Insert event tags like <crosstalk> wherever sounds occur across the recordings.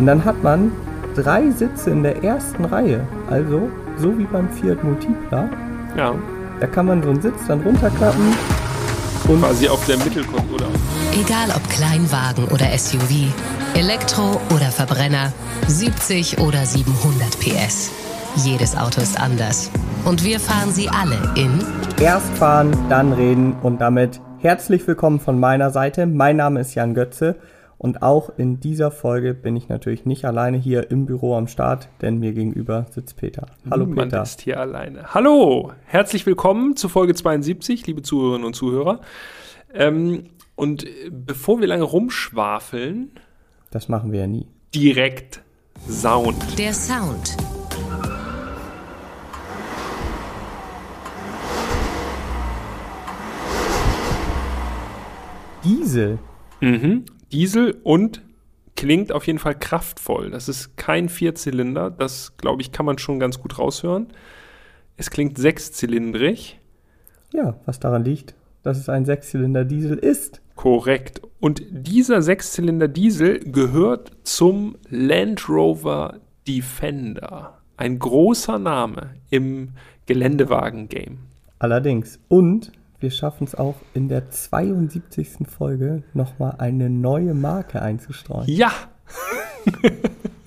Und dann hat man drei Sitze in der ersten Reihe. Also so wie beim Fiat Multipla. Ja. Da kann man so einen Sitz dann runterklappen. Und quasi auf der Mittelkonsole. Egal ob Kleinwagen oder SUV, Elektro oder Verbrenner, 70 oder 700 PS. Jedes Auto ist anders. Und wir fahren sie alle in Erst fahren, dann reden und damit herzlich willkommen von meiner Seite. Mein Name ist Jan Götze und auch in dieser Folge bin ich natürlich nicht alleine hier im Büro am Start, denn mir gegenüber sitzt Peter. Hallo Niemand Peter. ist hier alleine. Hallo, herzlich willkommen zu Folge 72, liebe Zuhörerinnen und Zuhörer. Ähm, und bevor wir lange rumschwafeln, Das machen wir ja nie. direkt Sound. der Sound. Diesel. Mhm. Diesel und klingt auf jeden Fall kraftvoll. Das ist kein Vierzylinder, das glaube ich kann man schon ganz gut raushören. Es klingt sechszylindrig. Ja, was daran liegt, dass es ein Sechszylinder Diesel ist. Korrekt. Und dieser Sechszylinder Diesel gehört zum Land Rover Defender. Ein großer Name im Geländewagen-Game. Allerdings. Und wir schaffen es auch in der 72. Folge nochmal eine neue Marke einzustreuen. Ja, <laughs>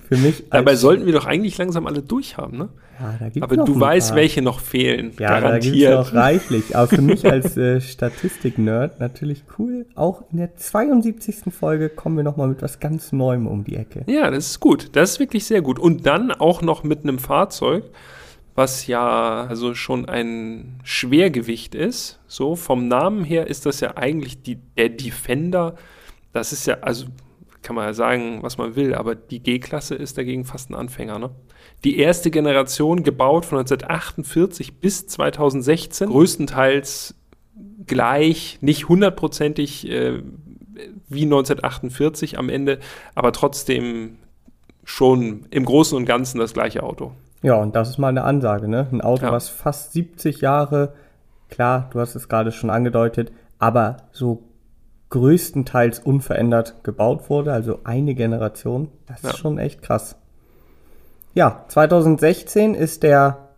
Für mich dabei sollten wir doch eigentlich langsam alle durchhaben, ne? Ja, da gibt's Aber noch du weißt, paar. welche noch fehlen. Ja, da gibt es Garantiert. noch reichlich. Aber für mich <laughs> als äh, Statistik-Nerd natürlich cool. Auch in der 72. Folge kommen wir nochmal mit was ganz Neuem um die Ecke. Ja, das ist gut. Das ist wirklich sehr gut. Und dann auch noch mit einem Fahrzeug, was ja also schon ein Schwergewicht ist. So vom Namen her ist das ja eigentlich die, der Defender. Das ist ja, also kann man ja sagen, was man will, aber die G-Klasse ist dagegen fast ein Anfänger. Ne? Die erste Generation gebaut von 1948 bis 2016, größtenteils gleich, nicht hundertprozentig äh, wie 1948 am Ende, aber trotzdem schon im Großen und Ganzen das gleiche Auto. Ja, und das ist mal eine Ansage, ne? Ein Auto, Ja. was fast 70 Jahre, klar, du hast es gerade schon angedeutet, aber so größtenteils unverändert gebaut wurde, also eine Generation. Das Ja. ist schon echt krass. Ja, 2016 ist der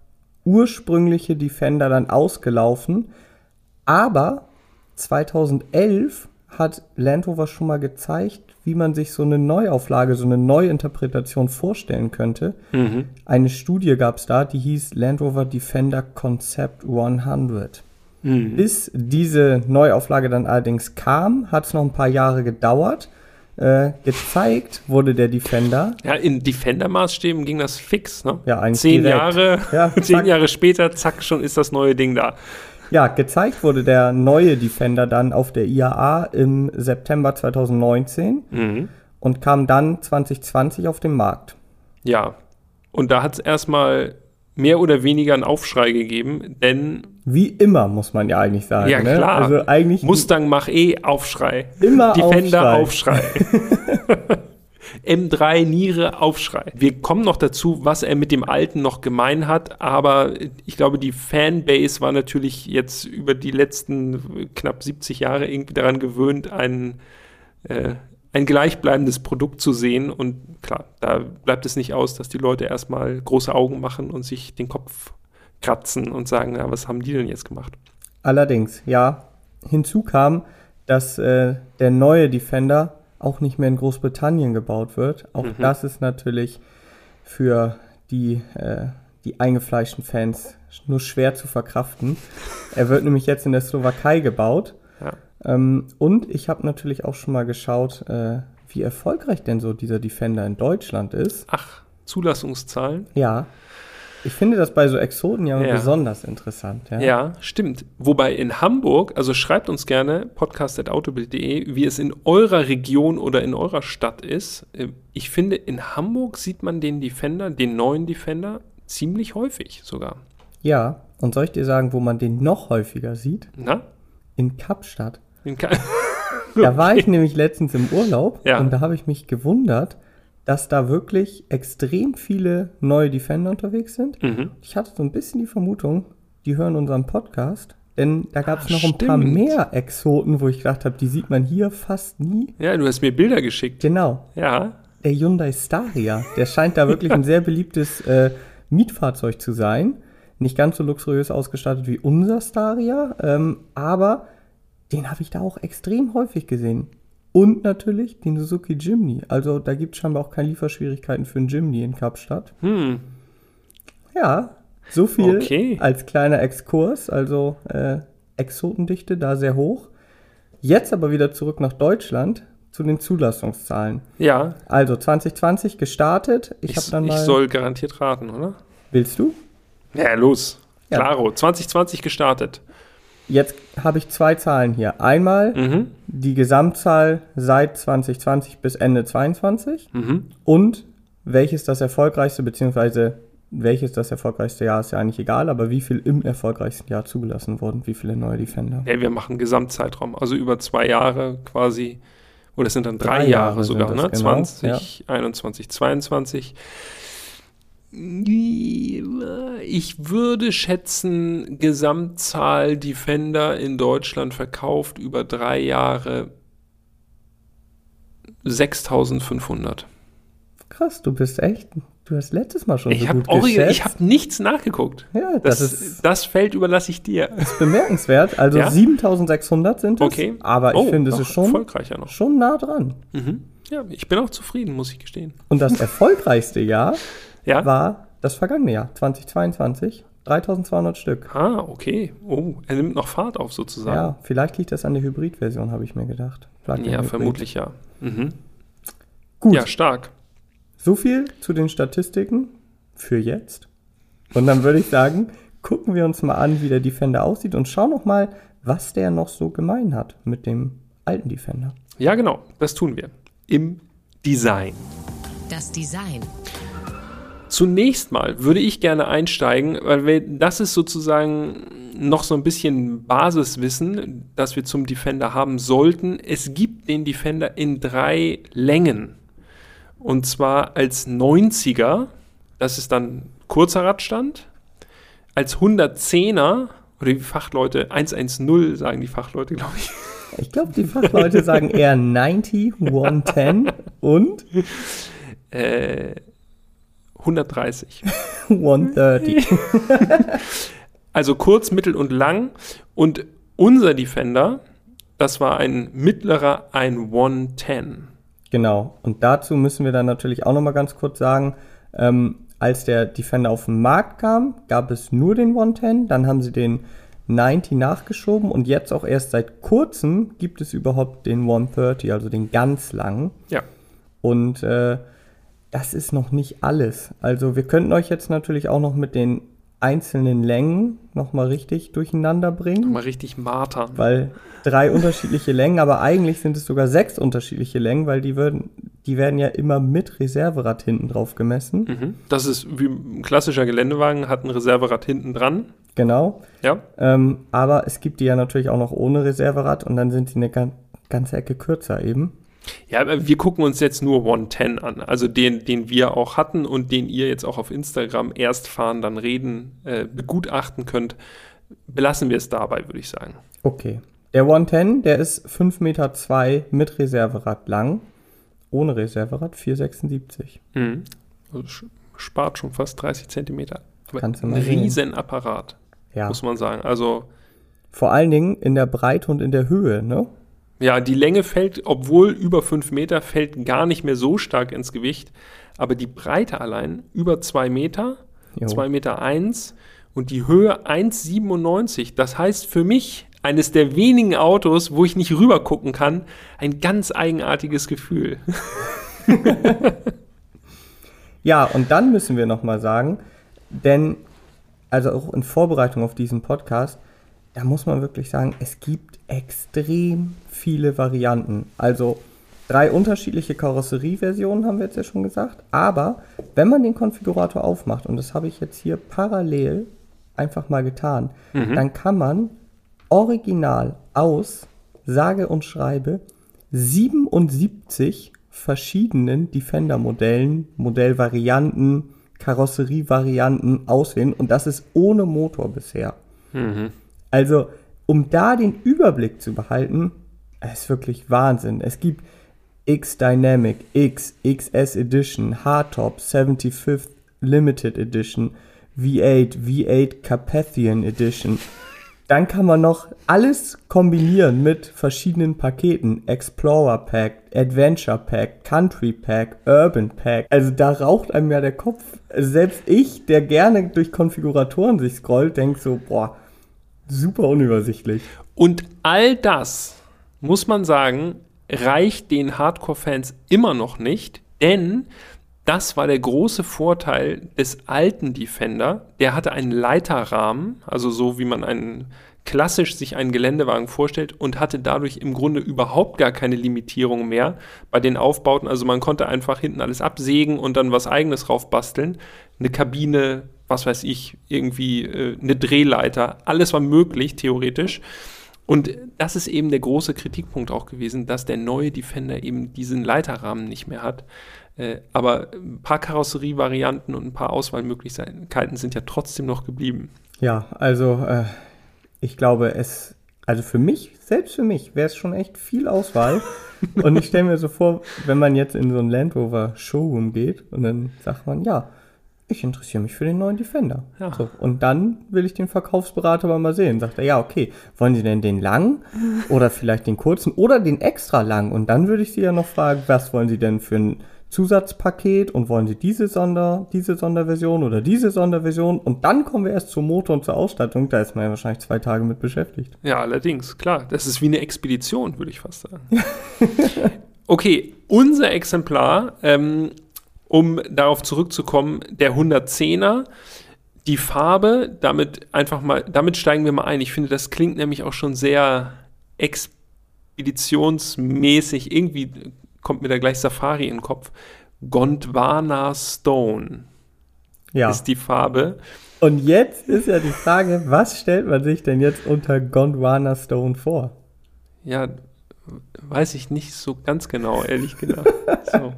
ursprüngliche Defender dann ausgelaufen, aber 2011 hat Land Rover schon mal gezeigt, wie man sich so eine Neuauflage, so eine Neuinterpretation vorstellen könnte. Eine Studie gab es da, die hieß Land Rover Defender Concept 100. Bis diese Neuauflage dann allerdings kam, hat es noch ein paar Jahre gedauert. Äh, gezeigt wurde der Defender. Ja, in Defender-Maßstäben ging das fix, ne? Ja, eigentlich Zehn direkt. Jahre, Ja, <laughs> zehn. Jahre später, zack, schon ist das neue Ding da. Ja, gezeigt wurde der neue Defender dann auf der IAA im September 2019 Mhm. und kam dann 2020 auf den Markt. Ja. Und da hat es erstmal mehr oder weniger einen Aufschrei gegeben, denn Wie immer, muss man ja eigentlich sagen. Ja, ne? klar. Also eigentlich Mustang Mach E Aufschrei. Immer Defender Aufschrei. Aufschrei. <laughs> M3 Niere Aufschrei. Wir kommen noch dazu, was er mit dem alten noch gemein hat, aber ich glaube, die Fanbase war natürlich jetzt über die letzten knapp 70 Jahre irgendwie daran gewöhnt, ein, äh, ein gleichbleibendes Produkt zu sehen. Und klar, da bleibt es nicht aus, dass die Leute erstmal große Augen machen und sich den Kopf kratzen und sagen, na, was haben die denn jetzt gemacht? Allerdings, ja. Hinzu kam, dass äh, der neue Defender auch nicht mehr in Großbritannien gebaut wird. Auch das ist natürlich für die, äh, die eingefleischten Fans nur schwer zu verkraften. Er wird nämlich jetzt in der Slowakei gebaut. Ja. Ähm, und ich habe natürlich auch schon mal geschaut, äh, wie erfolgreich denn so dieser Defender in Deutschland ist. Ach, Zulassungszahlen? Ja. Ich finde das bei so Exoten ja, Ja. besonders interessant. Ja. Ja, stimmt. Wobei in Hamburg, also schreibt uns gerne podcast.autobild.de, wie es in eurer Region oder in eurer Stadt ist. Äh, Ich finde, in Hamburg sieht man den Defender, den neuen Defender, ziemlich häufig sogar. ja. Und soll ich dir sagen, wo man den noch häufiger sieht? Na? In Kapstadt. In Ka- <laughs> Da war ich nämlich letztens im Urlaub Ja. und da habe ich mich gewundert, dass da wirklich extrem viele neue Defender unterwegs sind. Mhm. Ich hatte so ein bisschen die Vermutung, die hören unseren Podcast, denn da gab es Ah, noch ein paar mehr Exoten, wo ich gedacht habe, die sieht man hier fast nie. Ja, du hast mir Bilder geschickt. Genau. Ja, der Hyundai Staria. Der scheint da wirklich ein <laughs> sehr beliebtes äh, Mietfahrzeug zu sein. Nicht ganz so luxuriös ausgestattet wie unser Staria, ähm, aber den habe ich da auch extrem häufig gesehen. Und natürlich den Suzuki Jimny. Also da gibt es scheinbar auch keine Lieferschwierigkeiten für einen Jimny in Kapstadt. Hm. Ja, so viel Okay. als kleiner Exkurs. Also äh, Exotendichte da sehr hoch. Jetzt aber wieder zurück nach Deutschland zu den Zulassungszahlen. Ja, Also 2020 gestartet. Ich, ich, habe dann ich mal. soll garantiert raten, oder? willst du? Ja, los. Ja. Klaro, 2020 gestartet. Jetzt habe ich zwei Zahlen hier. Einmal Mhm. die Gesamtzahl seit 2020 bis Ende 22 Mhm. und welches das erfolgreichste, beziehungsweise welches das erfolgreichste Jahr ist ja eigentlich egal, aber wie viel im erfolgreichsten Jahr zugelassen wurden, wie viele neue Defender. Ja, wir machen Gesamtzeitraum, also über zwei Jahre quasi. Oder es sind dann drei, Drei Jahre, Jahre sogar, ne? genau, 20, 21, 22. Ich würde schätzen, Gesamtzahl Defender in Deutschland verkauft über drei Jahre 6500. Krass, du bist echt, du hast letztes Mal schon Ich so habe gut geschätzt. ich hab nichts nachgeguckt. ja, das, Das, ist das Feld überlasse ich dir. bemerkenswert. Also <laughs> Ja? 7600 sind es, Okay. aber ich Oh, finde, es ist schon, schon nah dran. Mhm. Ja, ich bin auch zufrieden, muss ich gestehen. Und das erfolgreichste Jahr Ja? war das vergangene Jahr, 2022. 3200 Stück. Ah, okay. Oh, er nimmt noch Fahrt auf sozusagen. Ja, vielleicht liegt das an der Hybridversion, habe ich mir gedacht. Plug-in Ja, Hybrid. vermutlich ja. Mhm. Gut, Ja, stark. so viel zu den Statistiken für jetzt. Und dann würde ich sagen, <laughs> gucken wir uns mal an, wie der Defender aussieht und schauen noch mal, was der noch so gemein hat mit dem alten Defender. Ja, genau. Das tun wir. Im Design. Das Design. Zunächst mal würde ich gerne einsteigen, weil das ist sozusagen noch so ein bisschen Basiswissen, das wir zum Defender haben sollten. Es gibt den Defender in drei Längen. Und zwar als 90er, das ist dann kurzer Radstand, als 110er, oder die Fachleute, 110 sagen die Fachleute, glaube ich, Ich glaube, die Fachleute sagen eher <laughs> 90, 110 und äh, 130. 130. <laughs> <laughs> Also kurz, mittel und lang. Und unser Defender, das war ein mittlerer, ein 110. Genau. Und dazu müssen wir dann natürlich auch noch mal ganz kurz sagen, ähm, als der Defender auf den Markt kam, gab es nur den 110, dann haben sie den 90 nachgeschoben und jetzt auch erst seit kurzem gibt es überhaupt den 130, also den ganz langen. Ja. Und äh, das ist noch nicht alles. Also wir könnten euch jetzt natürlich auch noch mit den einzelnen Längen noch mal richtig durcheinander bringen. Mal richtig martern. Weil drei unterschiedliche Längen, aber eigentlich sind es sogar sechs unterschiedliche Längen, weil die, würden, die werden ja immer mit Reserverad hinten drauf gemessen. Mhm. Das ist wie ein klassischer Geländewagen, hat ein Reserverad hinten dran. Genau. Ja. Ähm, aber es gibt die ja natürlich auch noch ohne Reserverad und dann sind sie eine gan ganze Ecke kürzer eben. Ja, aber wir gucken uns jetzt nur 110 an. Also den, den wir auch hatten und den ihr jetzt auch auf Instagram erst fahren, dann reden, äh, begutachten könnt. Belassen wir es dabei, würde ich sagen. Okay. Der 110, der ist 5,2 Meter zwei mit Reserverad lang. Ohne Reserverad 4,76. Mhm. Also spart schon fast 30 Zentimeter. Aber Kannst du ein mal sehen. Riesenapparat, Ja. muss man sagen. Also Vor allen Dingen in der Breite und in der Höhe, ne? Ja, die Länge fällt, obwohl über 5 Meter, fällt gar nicht mehr so stark ins Gewicht. Aber die Breite allein über 2 Meter, Jo. 2 Meter 1 und die Höhe 1,97. Das heißt für mich eines der wenigen Autos, wo ich nicht rüber gucken kann, ein ganz eigenartiges Gefühl. <laughs> Ja, und dann müssen wir noch mal sagen, denn also auch in Vorbereitung auf diesen Podcast, da muss man wirklich sagen, es gibt extrem viele Varianten. Also drei unterschiedliche Karosserieversionen haben wir jetzt ja schon gesagt, aber wenn man den Konfigurator aufmacht und das habe ich jetzt hier parallel einfach mal getan, dann kann man original aus sage und schreibe 77 verschiedenen Defender-Modellen, Modellvarianten, Karosserievarianten auswählen und das ist ohne Motor bisher. Also, um da den Überblick zu behalten, ist wirklich Wahnsinn. Es gibt X Dynamic, X, XS Edition, Hardtop, 75th Limited Edition, V8, V8 Carpathian Edition. Dann kann man noch alles kombinieren mit verschiedenen Paketen. Explorer Pack, Adventure Pack, Country Pack, Urban Pack. Also da raucht einem ja der Kopf. Selbst ich, der gerne durch Konfiguratoren sich scrollt, denkt so, boah, super unübersichtlich. Und all das, muss man sagen, reicht den Hardcore-Fans immer noch nicht, denn das war der große Vorteil des alten Defender. Der hatte einen Leiterrahmen, also so wie man einen klassisch sich einen Geländewagen vorstellt und hatte dadurch im Grunde überhaupt gar keine Limitierung mehr bei den Aufbauten. Also man konnte einfach hinten alles absägen und dann was eigenes raufbasteln. Eine Kabine, was weiß ich, irgendwie äh, eine Drehleiter, alles war möglich, theoretisch. Und das ist eben der große Kritikpunkt auch gewesen, dass der neue Defender eben diesen Leiterrahmen nicht mehr hat. Äh, aber ein paar Karosserievarianten und ein paar Auswahlmöglichkeiten sind ja trotzdem noch geblieben. Ja, also äh, ich glaube, es, also für mich, selbst für mich, wäre es schon echt viel Auswahl. <laughs> und ich stelle mir so vor, wenn man jetzt in so ein Land Rover Showroom geht und dann sagt man, ja, ich interessiere mich für den neuen Defender. Ja. So, und dann will ich den Verkaufsberater aber mal sehen. Sagt er, ja, okay, wollen Sie denn den lang <laughs> oder vielleicht den kurzen oder den extra lang? Und dann würde ich Sie ja noch fragen, was wollen Sie denn für ein Zusatzpaket und wollen Sie diese Sonder, diese Sonderversion oder diese Sonderversion und dann kommen wir erst zum Motor und zur Ausstattung. Da ist man ja wahrscheinlich zwei Tage mit beschäftigt. Ja, allerdings, klar. Das ist wie eine Expedition, würde ich fast sagen. <laughs> okay, unser Exemplar, ähm, um darauf zurückzukommen, der 110er. Die Farbe, damit einfach mal, damit steigen wir mal ein. Ich finde, das klingt nämlich auch schon sehr expeditionsmäßig. Irgendwie kommt mir da gleich Safari in den Kopf. Gondwana Stone ja. ist die Farbe. Und jetzt ist ja die Frage, was stellt man sich denn jetzt unter Gondwana Stone vor? Ja, weiß ich nicht so ganz genau, ehrlich gesagt. <laughs> so.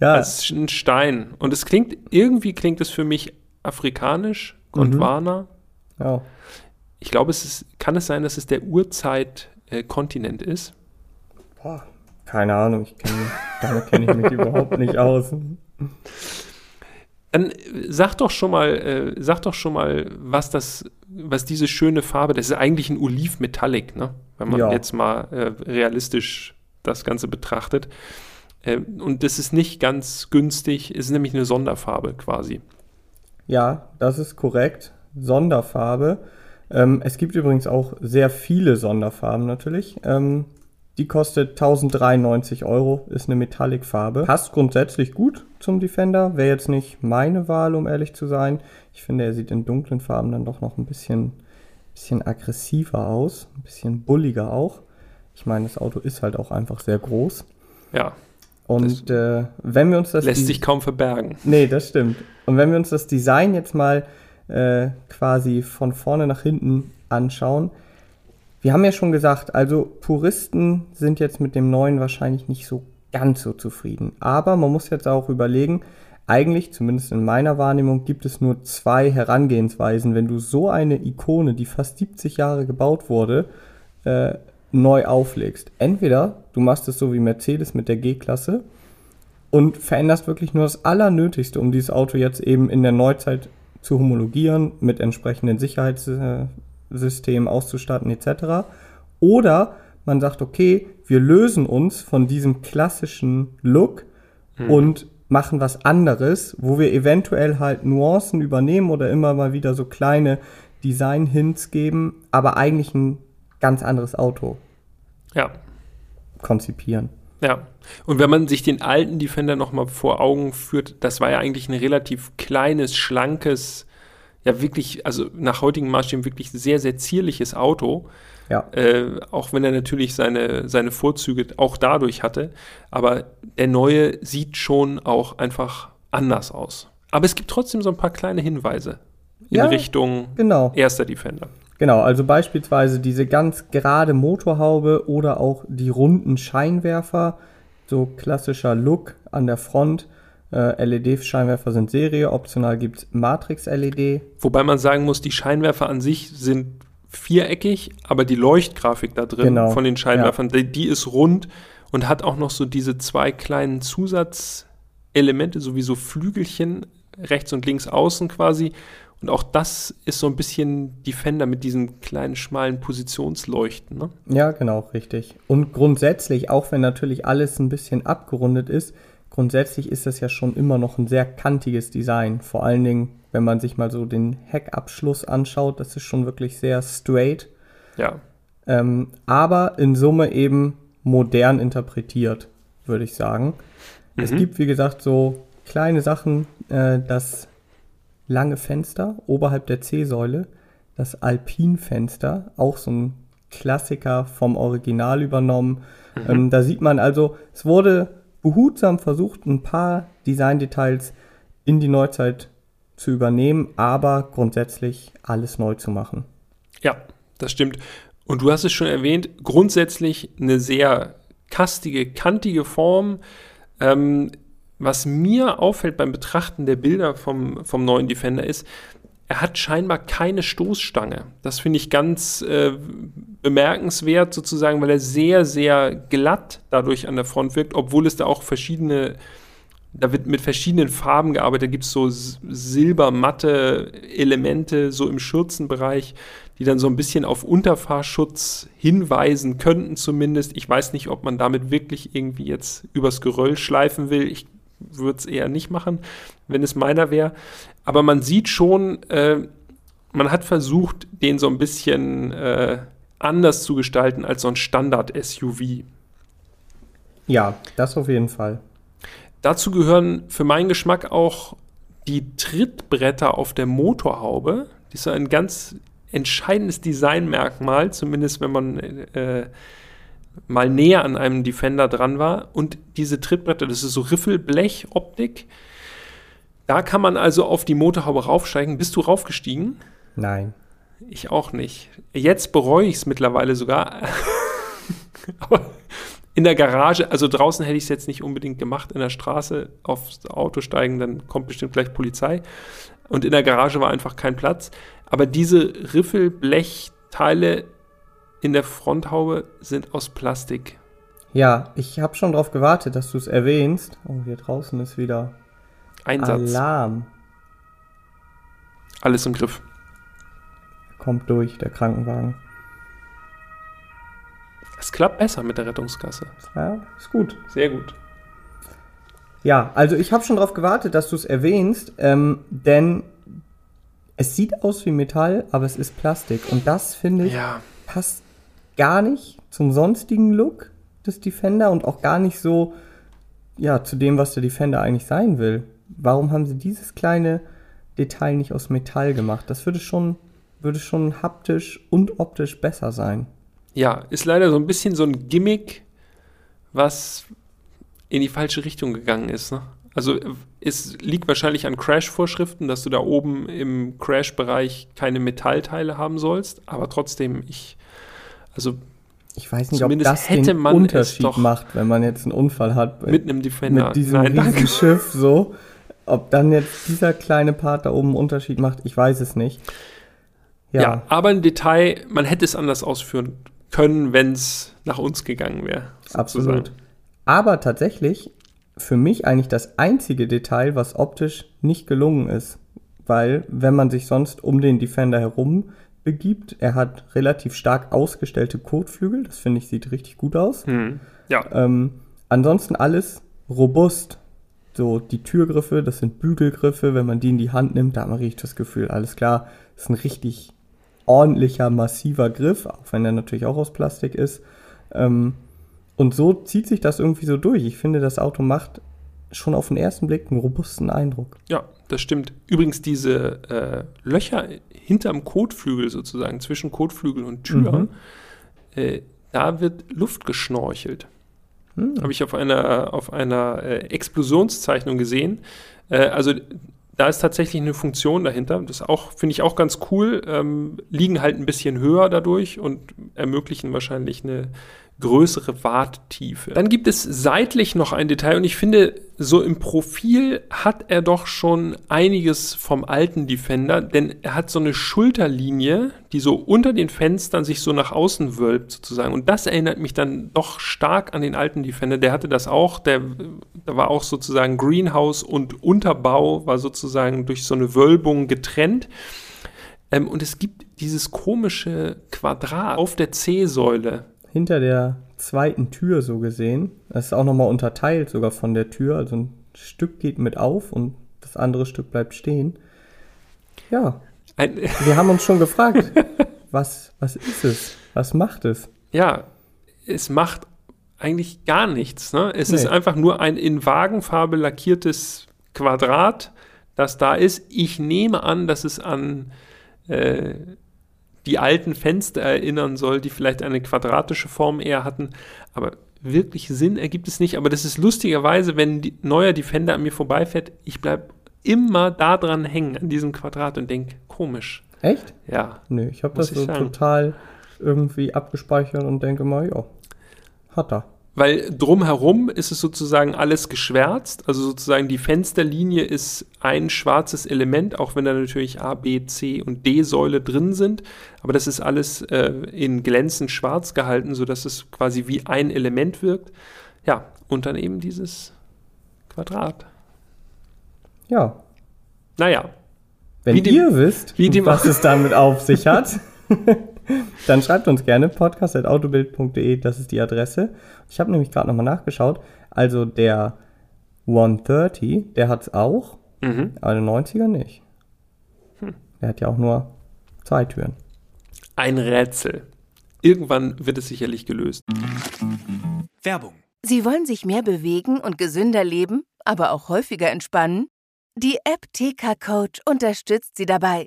Ja. Das ist ein Stein. Und es klingt, irgendwie klingt es für mich afrikanisch, Gondwana. Mhm. Ja. Ich glaube, es ist, kann es sein, dass es der Urzeit-Kontinent äh, ist? Boah, keine Ahnung, ich kenn, damit kenne ich mich <laughs> überhaupt nicht aus. Dann sag doch schon mal, äh, sag doch schon mal, was das, was diese schöne Farbe, das ist eigentlich ein Olivmetallic, ne? Wenn man ja. jetzt mal äh, realistisch das Ganze betrachtet. Äh, und das ist nicht ganz günstig, ist nämlich eine Sonderfarbe quasi. Ja, das ist korrekt. Sonderfarbe. Ähm, es gibt übrigens auch sehr viele Sonderfarben natürlich. Ähm, die kostet 1093 Euro, ist eine Metallic-Farbe. Passt grundsätzlich gut zum Defender. Wäre jetzt nicht meine Wahl, um ehrlich zu sein. Ich finde, er sieht in dunklen Farben dann doch noch ein bisschen, bisschen aggressiver aus. Ein bisschen bulliger auch. Ich meine, das Auto ist halt auch einfach sehr groß. Ja. Und äh, wenn wir uns das. Lässt sich kaum verbergen. Nee, das stimmt. Und wenn wir uns das Design jetzt mal äh, quasi von vorne nach hinten anschauen, wir haben ja schon gesagt, also Puristen sind jetzt mit dem neuen wahrscheinlich nicht so ganz so zufrieden. Aber man muss jetzt auch überlegen, eigentlich, zumindest in meiner Wahrnehmung, gibt es nur zwei Herangehensweisen, wenn du so eine Ikone, die fast 70 Jahre gebaut wurde, äh, neu auflegst. Entweder du machst es so wie Mercedes mit der G-Klasse und veränderst wirklich nur das Allernötigste, um dieses Auto jetzt eben in der Neuzeit zu homologieren, mit entsprechenden Sicherheits, System auszustatten etc. Oder man sagt, okay, wir lösen uns von diesem klassischen Look mhm. und machen was anderes, wo wir eventuell halt Nuancen übernehmen oder immer mal wieder so kleine Design-Hints geben, aber eigentlich ein ganz anderes Auto ja. Konzipieren. Ja, und wenn man sich den alten Defender nochmal vor Augen führt, das war ja eigentlich ein relativ kleines, schlankes ja wirklich, also nach heutigen Maßstäben wirklich sehr, sehr zierliches Auto. Ja. Äh, auch wenn er natürlich seine, seine Vorzüge auch dadurch hatte. Aber der neue sieht schon auch einfach anders aus. Aber es gibt trotzdem so ein paar kleine Hinweise in ja, Richtung genau. erster Defender. Genau, also beispielsweise diese ganz gerade Motorhaube oder auch die runden Scheinwerfer, so klassischer Look an der Front. Äh, LED-Scheinwerfer sind Serie, optional gibt es Matrix-LED. Wobei man sagen muss, die Scheinwerfer an sich sind viereckig, aber die Leuchtgrafik da drin genau, von den Scheinwerfern, ja. die, die, ist rund und hat auch noch so diese zwei kleinen Zusatzelemente, sowieso Flügelchen rechts und links außen quasi. Und auch das ist so ein bisschen Defender mit diesen kleinen, schmalen Positionsleuchten. Ne? Ja, genau, richtig. Und grundsätzlich, auch wenn natürlich alles ein bisschen abgerundet ist, grundsätzlich ist das ja schon immer noch ein sehr kantiges Design. Vor allen Dingen, wenn man sich mal so den Heckabschluss anschaut, das ist schon wirklich sehr straight. Ja. Ähm, aber in Summe eben modern interpretiert, würde ich sagen. Mhm. Es gibt, wie gesagt, so kleine Sachen, äh, das lange Fenster oberhalb der C-Säule, das Alpin-Fenster, auch so ein Klassiker vom Original übernommen. Mhm. Ähm, da sieht man also, es wurde behutsam versucht, ein paar Designdetails in die Neuzeit zu übernehmen, aber grundsätzlich alles neu zu machen. Ja, das stimmt. Und du hast es schon erwähnt, grundsätzlich eine sehr kastige, kantige Form. Ähm, was mir auffällt beim Betrachten der Bilder vom, vom neuen Defender ist, er hat scheinbar keine Stoßstange. Das finde ich ganz äh, bemerkenswert sozusagen, weil er sehr, sehr glatt dadurch an der Front wirkt, obwohl es da auch verschiedene, da wird mit verschiedenen Farben gearbeitet. Da gibt es so silbermatte Elemente so im Schürzenbereich, die dann so ein bisschen auf Unterfahrschutz hinweisen könnten zumindest. Ich weiß nicht, ob man damit wirklich irgendwie jetzt übers Geröll schleifen will. Ich würde es eher nicht machen, wenn es meiner wäre. Aber man sieht schon, äh, man hat versucht, den so ein bisschen äh, anders zu gestalten als so ein Standard-SUV. Ja, das auf jeden Fall. Dazu gehören für meinen Geschmack auch die Trittbretter auf der Motorhaube. Die ist ein ganz entscheidendes Designmerkmal, zumindest wenn man äh, mal näher an einem Defender dran war. Und diese Trittbretter, das ist so Riffelblech-Optik. Da kann man also auf die Motorhaube raufsteigen. Bist du raufgestiegen? Nein. Ich auch nicht. Jetzt bereue ich es mittlerweile sogar. <laughs> Aber in der Garage, also draußen hätte ich es jetzt nicht unbedingt gemacht, in der Straße aufs Auto steigen, dann kommt bestimmt gleich Polizei. Und in der Garage war einfach kein Platz. Aber diese Riffelblechteile in der Fronthaube sind aus Plastik. Ja, ich habe schon darauf gewartet, dass du es erwähnst. Oh, hier draußen ist wieder Einsatz. Alarm. Alles im Griff. Kommt durch, der Krankenwagen. Es klappt besser mit der Rettungskasse. Ja, ist gut. Sehr gut. Ja, also ich habe schon darauf gewartet, dass du es erwähnst, ähm, denn es sieht aus wie Metall, aber es ist Plastik. Und das, finde ich, Ja. passt gar nicht zum sonstigen Look des Defender und auch gar nicht so, ja, zu dem, was der Defender eigentlich sein will. Warum haben sie dieses kleine Detail nicht aus Metall gemacht? Das würde schon, würde schon haptisch und optisch besser sein. Ja, ist leider so ein bisschen so ein Gimmick, was in die falsche Richtung gegangen ist. Ne? Also es liegt wahrscheinlich an Crash-Vorschriften, dass du da oben im Crash-Bereich keine Metallteile haben sollst, aber trotzdem, ich, also Ich weiß nicht, ob Zumindest das hätte den Unterschied macht, wenn man jetzt einen Unfall hat. mit einem Defender. mit diesem Nein, riesen Schiff so. Ob dann jetzt dieser kleine Part da oben einen Unterschied macht, ich weiß es nicht. Ja. Ja, aber ein Detail, man hätte es anders ausführen können, wenn es nach uns gegangen wäre. absolut. Aber tatsächlich für mich eigentlich das einzige Detail, was optisch nicht gelungen ist. Weil, wenn man sich sonst um den Defender herum begibt, er hat relativ stark ausgestellte Kotflügel. Das finde ich sieht richtig gut aus. Hm. Ja, Ähm, ansonsten alles robust. So, die Türgriffe, das sind Bügelgriffe. Wenn man die in die Hand nimmt, da hat man richtig das Gefühl, alles klar, das ist ein richtig ordentlicher, massiver Griff, auch wenn er natürlich auch aus Plastik ist. Ähm, und so zieht sich das irgendwie so durch. Ich finde, das Auto macht schon auf den ersten Blick einen robusten Eindruck. ja, das stimmt. Übrigens, diese äh, Löcher hinterm Kotflügel sozusagen, zwischen Kotflügel und Tür, Mhm. äh, da wird Luft geschnorchelt. Hm. Habe ich auf einer, auf einer äh, Explosionszeichnung gesehen. Äh, also da ist tatsächlich eine Funktion dahinter. Das auch finde ich auch ganz cool. Ähm, liegen halt ein bisschen höher dadurch und ermöglichen wahrscheinlich eine größere Warttiefe. Dann gibt es seitlich noch ein Detail und ich finde, so im Profil hat er doch schon einiges vom alten Defender, denn er hat so eine Schulterlinie, die so unter den Fenstern sich so nach außen wölbt sozusagen. Und das erinnert mich dann doch stark an den alten Defender. Der hatte das auch, der, da war auch sozusagen Greenhouse und Unterbau war sozusagen durch so eine Wölbung getrennt. Ähm, und es gibt dieses komische Quadrat auf der C-Säule hinter der zweiten Tür so gesehen. Das ist auch nochmal unterteilt sogar von der Tür. Also ein Stück geht mit auf und das andere Stück bleibt stehen. Ja. Ein <laughs> wir haben uns schon gefragt, was, was ist es? Was macht es? Ja, es macht eigentlich gar nichts. Ne? Es nee. ist einfach nur ein in Wagenfarbe lackiertes Quadrat, das da ist. Ich nehme an, dass es an äh, die alten Fenster erinnern soll, die vielleicht eine quadratische Form eher hatten. Aber wirklich Sinn ergibt es nicht. Aber das ist lustigerweise, wenn ein neuer Defender an mir vorbeifährt, ich bleibe immer da dran hängen, an diesem Quadrat und denke, komisch. Echt? Ja. Nö, ich habe das so sagen. total irgendwie abgespeichert und denke mal, ja, hat er. Weil drumherum ist es sozusagen alles geschwärzt. Also sozusagen die Fensterlinie ist ein schwarzes Element, auch wenn da natürlich A, B, C und D-Säule drin sind. Aber das ist alles äh, in glänzend schwarz gehalten, sodass es quasi wie ein Element wirkt. Ja, und dann eben dieses Quadrat. Ja. Naja. Wenn ihr wisst, was es damit auf sich hat. <laughs> <laughs> Dann schreibt uns gerne podcast.autobild.de, das ist die Adresse. Ich habe nämlich gerade nochmal nachgeschaut. Also der 130, der hat es auch, mhm. aber der 90er nicht. Hm. Der hat ja auch nur zwei Türen. Ein Rätsel. Irgendwann wird es sicherlich gelöst. Werbung. Sie wollen sich mehr bewegen und gesünder leben, aber auch häufiger entspannen? Die App TK Coach unterstützt Sie dabei.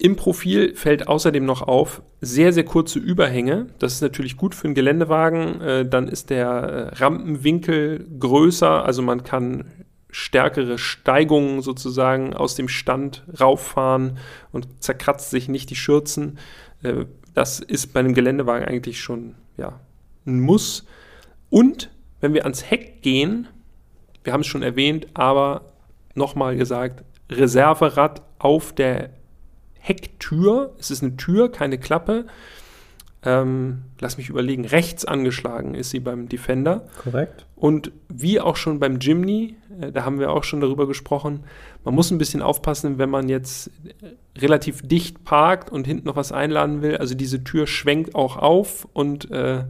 Im Profil fällt außerdem noch auf sehr, sehr kurze Überhänge. Das ist natürlich gut für einen Geländewagen. Äh, dann ist der äh, Rampenwinkel größer, also man kann stärkere Steigungen sozusagen aus dem Stand rauffahren und zerkratzt sich nicht die Schürzen. Äh, das ist bei einem Geländewagen eigentlich schon ja, ein Muss. Und wenn wir ans Heck gehen, wir haben es schon erwähnt, aber nochmal gesagt, Reserverad auf der Hecktür. Es ist eine Tür, keine Klappe. Ähm, lass mich überlegen, rechts angeschlagen ist sie beim Defender. Korrekt. Und wie auch schon beim Jimny, äh, da haben wir auch schon darüber gesprochen, man muss ein bisschen aufpassen, wenn man jetzt äh, relativ dicht parkt und hinten noch was einladen will. Also diese Tür schwenkt auch auf und äh,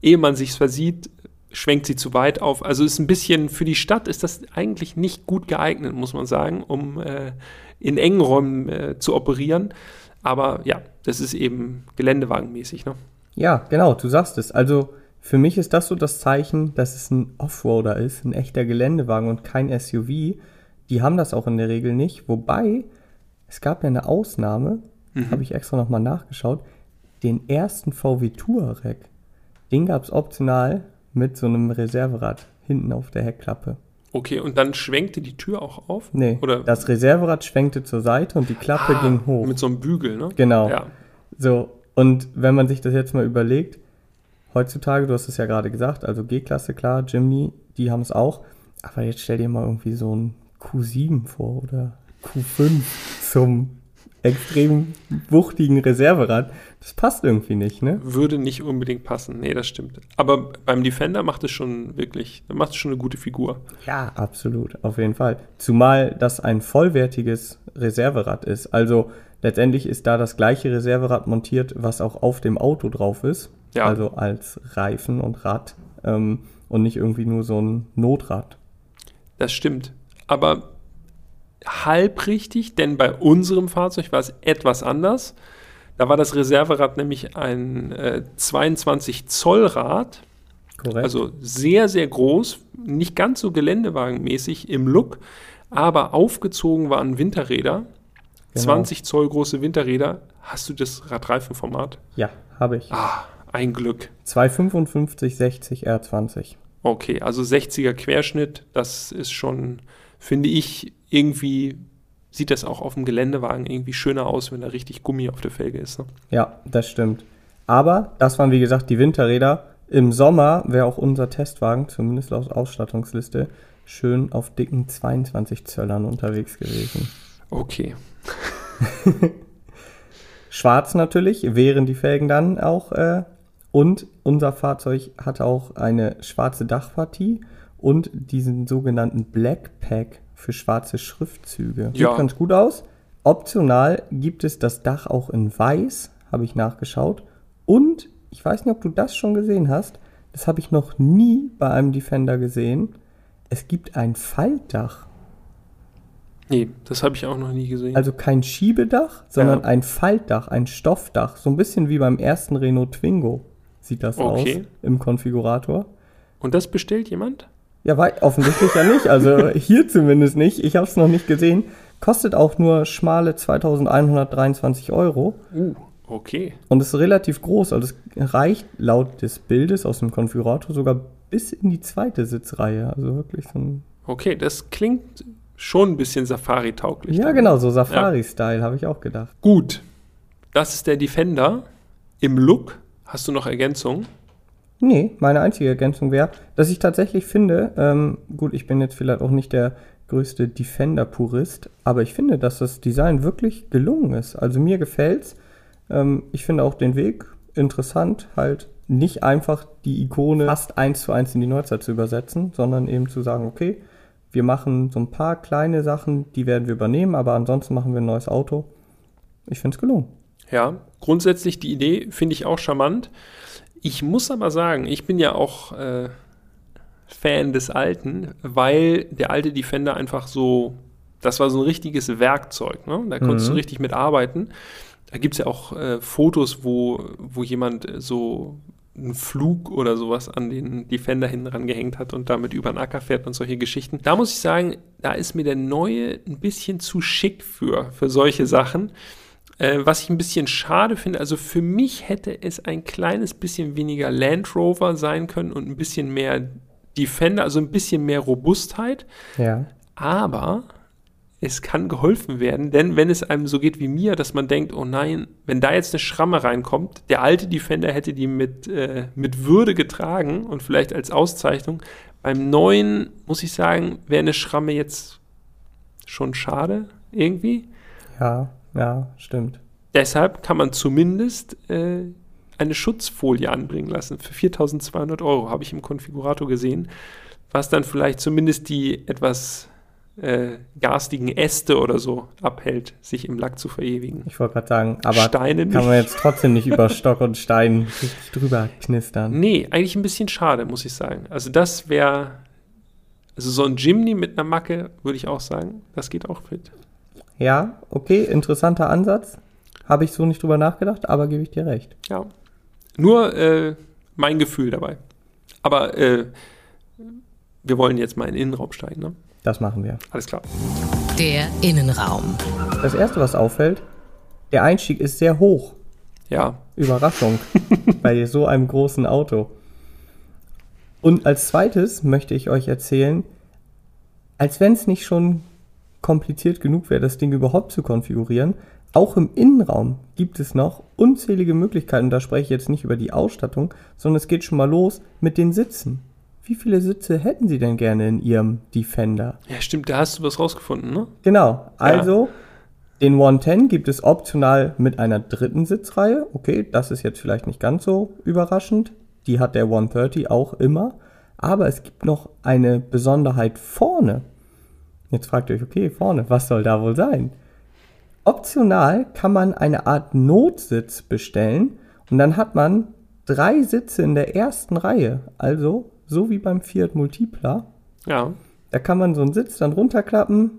ehe man sich versieht, schwenkt sie zu weit auf. Also ist ein bisschen für die Stadt ist das eigentlich nicht gut geeignet, muss man sagen, um äh, in engen Räumen äh, zu operieren. Aber ja, das ist eben geländewagenmäßig. Ne? Ja, genau, du sagst es. Also für mich ist das so das Zeichen, dass es ein Offroader ist, ein echter Geländewagen und kein SUV. Die haben das auch in der Regel nicht. Wobei, es gab ja eine Ausnahme, mhm. habe ich extra nochmal nachgeschaut, den ersten VW Touareg. Den gab es optional mit so einem Reserverad hinten auf der Heckklappe. Okay, und dann schwenkte die Tür auch auf? Nee, Oder? das Reserverad schwenkte zur Seite und die Klappe ah, ging hoch. Mit so einem Bügel, ne? Genau. Ja. So, und wenn man sich das jetzt mal überlegt, heutzutage, du hast es ja gerade gesagt, also G-Klasse, klar, Jimny, die haben es auch. Aber jetzt stell dir mal irgendwie so ein Q7 vor oder Q5 zum extrem wuchtigen Reserverad. Das passt irgendwie nicht, ne? Würde nicht unbedingt passen. Nee, das stimmt. Aber beim Defender macht es schon wirklich, macht es schon eine gute Figur. Ja, absolut, auf jeden Fall. Zumal das ein vollwertiges Reserverad ist. Also letztendlich ist da das gleiche Reserverad montiert, was auch auf dem Auto drauf ist. Ja. Also als Reifen und Rad. Ähm, und nicht irgendwie nur so ein Notrad. Das stimmt. Aber halb richtig, denn bei unserem Fahrzeug war es etwas anders. Da war das Reserverad nämlich ein äh, 22 Zoll Rad, Korrekt. also sehr, sehr groß, nicht ganz so geländewagenmäßig im Look, aber aufgezogen waren Winterräder. Genau. 20 Zoll große Winterräder. Hast du das Radreifenformat? ja, habe ich. Ah, ein Glück. 255 60 R20. Okay, also 60er Querschnitt, das ist schon, finde ich, irgendwie sieht das auch auf dem Geländewagen irgendwie schöner aus, wenn da richtig Gummi auf der Felge ist. Ne? Ja, das stimmt. Aber das waren wie gesagt die Winterräder. Im Sommer wäre auch unser Testwagen, zumindest laut Ausstattungsliste, schön auf dicken 22 Zöllern unterwegs gewesen. Okay. <laughs> Schwarz natürlich, wären die Felgen dann auch. Äh, und unser Fahrzeug hatte auch eine schwarze Dachpartie und diesen sogenannten Black Pack für schwarze Schriftzüge. Sieht Ja. ganz gut aus. Optional gibt es das Dach auch in weiß, habe ich nachgeschaut. Und ich weiß nicht, ob du das schon gesehen hast. Das habe ich noch nie bei einem Defender gesehen. Es gibt ein Faltdach. Nee, das habe ich auch noch nie gesehen. Also kein Schiebedach, sondern Ja. ein Faltdach, ein Stoffdach. So ein bisschen wie beim ersten Renault Twingo sieht das Okay. aus im Konfigurator. Und das bestellt jemand? Ja, wei- offensichtlich ja nicht. Also <laughs> hier zumindest nicht. Ich habe es noch nicht gesehen. Kostet auch nur schmale 2123 Euro Uh, okay. und ist relativ groß. Also es reicht laut des Bildes aus dem Konfigurator sogar bis in die zweite Sitzreihe. Also wirklich so ein. Okay, das klingt schon ein bisschen Safari-tauglich. Ja, genau, so Safari-Style, habe ich auch gedacht. Gut. Das ist der Defender. Im Look hast du noch Ergänzungen? Nee, meine einzige Ergänzung wäre, dass ich tatsächlich finde, ähm, gut, ich bin jetzt vielleicht auch nicht der größte Defender-Purist, aber ich finde, dass das Design wirklich gelungen ist. Also mir gefällt's. Ähm, ich finde auch den Weg interessant, halt nicht einfach die Ikone fast eins zu eins in die Neuzeit zu übersetzen, sondern eben zu sagen, okay, wir machen so ein paar kleine Sachen, die werden wir übernehmen, aber ansonsten machen wir ein neues Auto. Ich finde es gelungen. Ja, grundsätzlich die Idee finde ich auch charmant. Ich muss aber sagen, ich bin ja auch äh, Fan des Alten, weil der alte Defender einfach so, das war so ein richtiges Werkzeug, ne? Da konntest du Mhm. richtig mit arbeiten. Da gibt es ja auch äh, Fotos, wo, wo jemand äh, so einen Flug oder sowas an den Defender hinten rangehängt hat und damit über den Acker fährt und solche Geschichten. Da muss ich sagen, da ist mir der neue ein bisschen zu schick für, für solche Sachen. Äh, was ich ein bisschen schade finde, also für mich hätte es ein kleines bisschen weniger Land Rover sein können und ein bisschen mehr Defender, also ein bisschen mehr Robustheit. Ja. Aber es kann geholfen werden, denn wenn es einem so geht wie mir, dass man denkt, oh nein, wenn da jetzt eine Schramme reinkommt, der alte Defender hätte die mit, äh, mit Würde getragen und vielleicht als Auszeichnung. Beim neuen, muss ich sagen, wäre eine Schramme jetzt schon schade irgendwie. Ja, ja, stimmt. Deshalb kann man zumindest äh, eine Schutzfolie anbringen lassen für 4200 Euro, habe ich im Konfigurator gesehen, was dann vielleicht zumindest die etwas äh, garstigen Äste oder so abhält, sich im Lack zu verewigen. Ich wollte gerade sagen, aber Steine kann man jetzt trotzdem nicht über Stock und Stein <laughs> drüber knistern. Nee, eigentlich ein bisschen schade, muss ich sagen. Also das wäre, also so ein Jimny mit einer Macke, würde ich auch sagen, das geht auch fit. Ja, okay, interessanter Ansatz. Habe ich so nicht drüber nachgedacht, aber gebe ich dir recht. Ja. Nur äh, mein Gefühl dabei. Aber äh, wir wollen jetzt mal in den Innenraum steigen, ne? Das machen wir. Alles klar. Der Innenraum. Das erste, was auffällt, der Einstieg ist sehr hoch. Ja, Überraschung <laughs> bei so einem großen Auto. Und als zweites möchte ich euch erzählen, als wenn es nicht schon kompliziert genug wäre, das Ding überhaupt zu konfigurieren, auch im Innenraum gibt es noch unzählige Möglichkeiten. Da spreche ich jetzt nicht über die Ausstattung, sondern es geht schon mal los mit den Sitzen. Wie viele Sitze hätten Sie denn gerne in Ihrem Defender? ja, stimmt, da hast du was rausgefunden, ne? Genau, also den 110 gibt es optional mit einer dritten Sitzreihe. Okay, das ist jetzt vielleicht nicht ganz so überraschend. Die hat der 130 auch immer. Aber es gibt noch eine Besonderheit vorne. Jetzt fragt ihr euch, okay, vorne, was soll da wohl sein? Optional kann man eine Art Notsitz bestellen und dann hat man drei Sitze in der ersten Reihe. Also so wie beim Fiat Multipla. Ja. Da kann man so einen Sitz dann runterklappen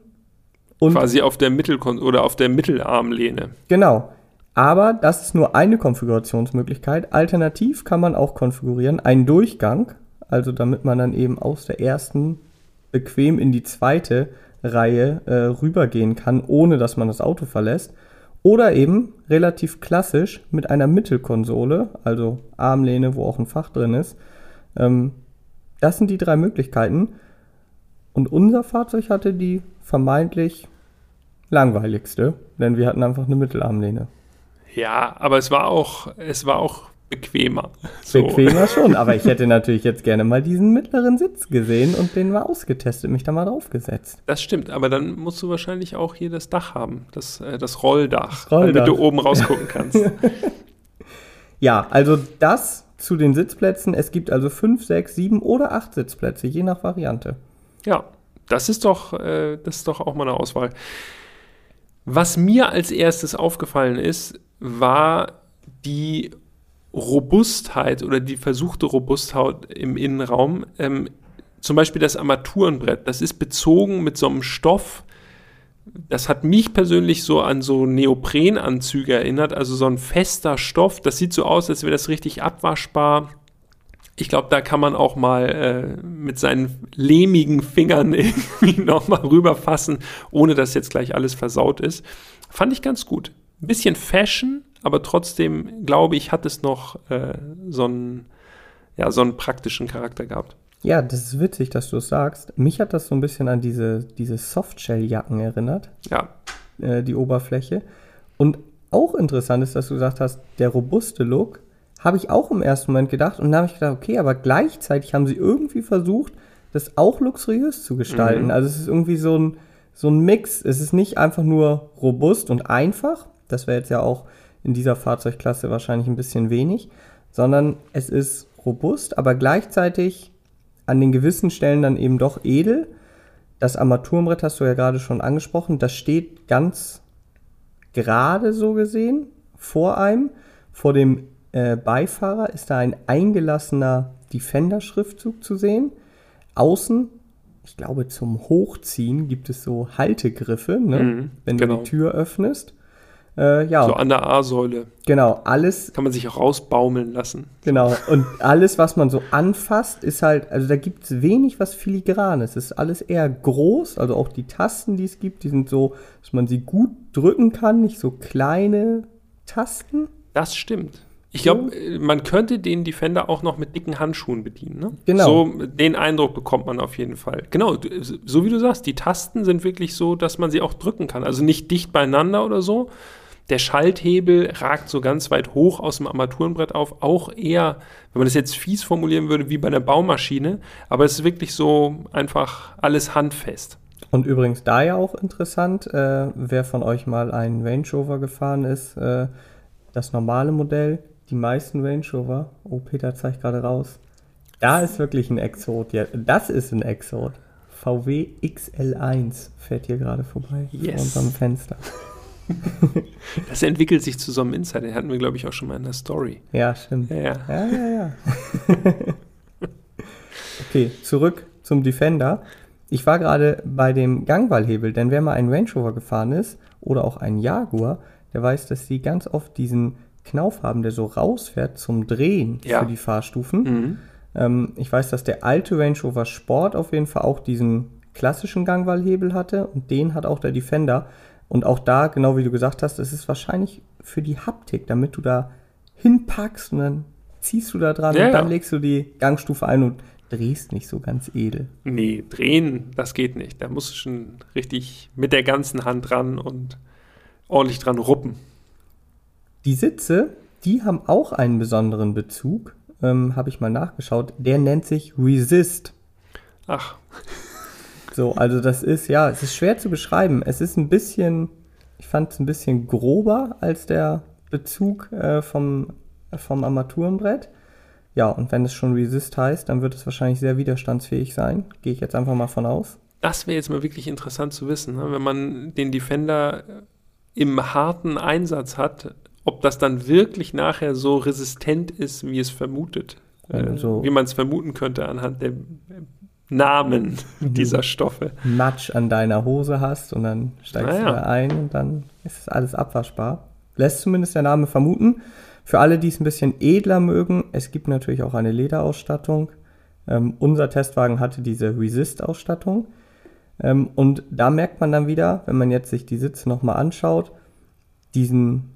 und Quasi auf der Mittelkon oder auf der Mittelarmlehne. Genau. Aber das ist nur eine Konfigurationsmöglichkeit. Alternativ kann man auch konfigurieren einen Durchgang, also damit man dann eben aus der ersten bequem in die zweite Reihe äh, rübergehen kann, ohne dass man das Auto verlässt. Oder eben relativ klassisch mit einer Mittelkonsole, also Armlehne, wo auch ein Fach drin ist. Ähm, das sind die drei Möglichkeiten. Und unser Fahrzeug hatte die vermeintlich langweiligste, denn wir hatten einfach eine Mittelarmlehne. Ja, aber es war auch, es war auch bequemer. So. Bequemer <laughs> schon, aber ich hätte natürlich jetzt gerne mal diesen mittleren Sitz gesehen und den mal ausgetestet, mich da mal draufgesetzt. Das stimmt, aber dann musst du wahrscheinlich auch hier das Dach haben, das, äh, das Rolldach, Das Rolldach. damit du oben rausgucken kannst. <laughs> Ja, also das zu den Sitzplätzen. Es gibt also fünf, sechs, sieben oder acht Sitzplätze, je nach Variante. Ja, das ist doch, äh, das ist doch auch mal eine Auswahl. Was mir als erstes aufgefallen ist, war die Robustheit oder die versuchte Robustheit im Innenraum. Ähm, zum Beispiel das Armaturenbrett, das ist bezogen mit so einem Stoff. Das hat mich persönlich so an so Neoprenanzüge erinnert, also so ein fester Stoff. Das sieht so aus, als wäre das richtig abwaschbar. Ich glaube, da kann man auch mal äh, mit seinen lehmigen Fingern <laughs> irgendwie nochmal rüberfassen, ohne dass jetzt gleich alles versaut ist. Fand ich ganz gut. Ein bisschen Fashion, aber trotzdem, glaube ich, hat es noch äh, so, einen, ja, so einen praktischen Charakter gehabt. Ja, das ist witzig, dass du es sagst. Mich hat das so ein bisschen an diese, diese Softshell-Jacken erinnert, Ja, äh, die Oberfläche. Und auch interessant ist, dass du gesagt hast, der robuste Look, habe ich auch im ersten Moment gedacht. Und dann habe ich gedacht, okay, aber gleichzeitig haben sie irgendwie versucht, das auch luxuriös zu gestalten. Mhm. Also es ist irgendwie so ein, so ein Mix. Es ist nicht einfach nur robust und einfach. Das wäre jetzt ja auch in dieser Fahrzeugklasse wahrscheinlich ein bisschen wenig. Sondern es ist robust, aber gleichzeitig an den gewissen Stellen dann eben doch edel. Das Armaturenbrett hast du ja gerade schon angesprochen. Das steht ganz gerade so gesehen vor einem. Vor dem äh, Beifahrer ist da ein eingelassener Defender-Schriftzug zu sehen. Außen, ich glaube zum Hochziehen, gibt es so Haltegriffe, ne? Mhm, wenn genau. du die Tür öffnest. Äh, ja, so an der A-Säule. genau, alles Kann man sich auch rausbaumeln lassen. Genau, und alles, was man so anfasst, ist halt, also da gibt es wenig, was filigran ist. Es ist alles eher groß, also auch die Tasten, die es gibt, die sind so, dass man sie gut drücken kann, nicht so kleine Tasten. Das stimmt. Ich glaube, man könnte den Defender auch noch mit dicken Handschuhen bedienen. Ne? Genau. So den Eindruck bekommt man auf jeden Fall. Genau, so wie du sagst, die Tasten sind wirklich so, dass man sie auch drücken kann. Also nicht dicht beieinander oder so. Der Schalthebel ragt so ganz weit hoch aus dem Armaturenbrett auf. Auch eher, wenn man das jetzt fies formulieren würde, wie bei einer Baumaschine. Aber es ist wirklich so einfach alles handfest. Und übrigens da ja auch interessant, äh, wer von euch mal einen Range Rover gefahren ist, äh, das normale Modell, die meisten Range Rover, oh Peter zeigt gerade raus, da ist wirklich ein Exot. Ja, das ist ein Exot. VW XL1 fährt hier gerade vorbei Yes. vor unserem Fenster. Das entwickelt sich zu so einem Insider. Den hatten wir, glaube ich, auch schon mal in der Story. Ja, stimmt. Ja, ja. Ja, ja, ja. <laughs> okay, zurück zum Defender. Ich war gerade bei dem Gangwallhebel, denn wer mal einen Range Rover gefahren ist oder auch einen Jaguar, der weiß, dass die ganz oft diesen Knauf haben, der so rausfährt zum Drehen Ja. für die Fahrstufen. Mhm. Ähm, ich weiß, dass der alte Range Rover Sport auf jeden Fall auch diesen klassischen Gangwallhebel hatte und den hat auch der Defender. Und auch da, genau wie du gesagt hast, es ist wahrscheinlich für die Haptik, damit du da hinpackst und dann ziehst du da dran Ja, und dann ja. legst du die Gangstufe ein und drehst nicht so ganz edel. Nee, drehen, das geht nicht. Da musst du schon richtig mit der ganzen Hand ran und ordentlich dran ruppen. Die Sitze, die haben auch einen besonderen Bezug, ähm, habe ich mal nachgeschaut. Der nennt sich Resist. Ach, So, also das ist, ja, es ist schwer zu beschreiben. Es ist ein bisschen, ich fand es ein bisschen grober als der Bezug äh, vom, vom Armaturenbrett. Ja, und wenn es schon Resist heißt, dann wird es wahrscheinlich sehr widerstandsfähig sein. Gehe ich jetzt einfach mal von aus. das wäre jetzt mal wirklich interessant zu wissen, ne? wenn man den Defender im harten Einsatz hat, ob das dann wirklich nachher so resistent ist, wie es vermutet. Äh, Also- wie man es vermuten könnte anhand der Namen Mhm. dieser Stoffe. Matsch an deiner Hose hast und dann steigst Ah, du da ein und dann ist es alles abwaschbar. lässt zumindest der Name vermuten. Für alle, die es ein bisschen edler mögen, es gibt natürlich auch eine Lederausstattung. Ähm, unser Testwagen hatte diese Resist-Ausstattung. Ähm, und da merkt man dann wieder, wenn man jetzt sich die Sitze nochmal anschaut, diesen,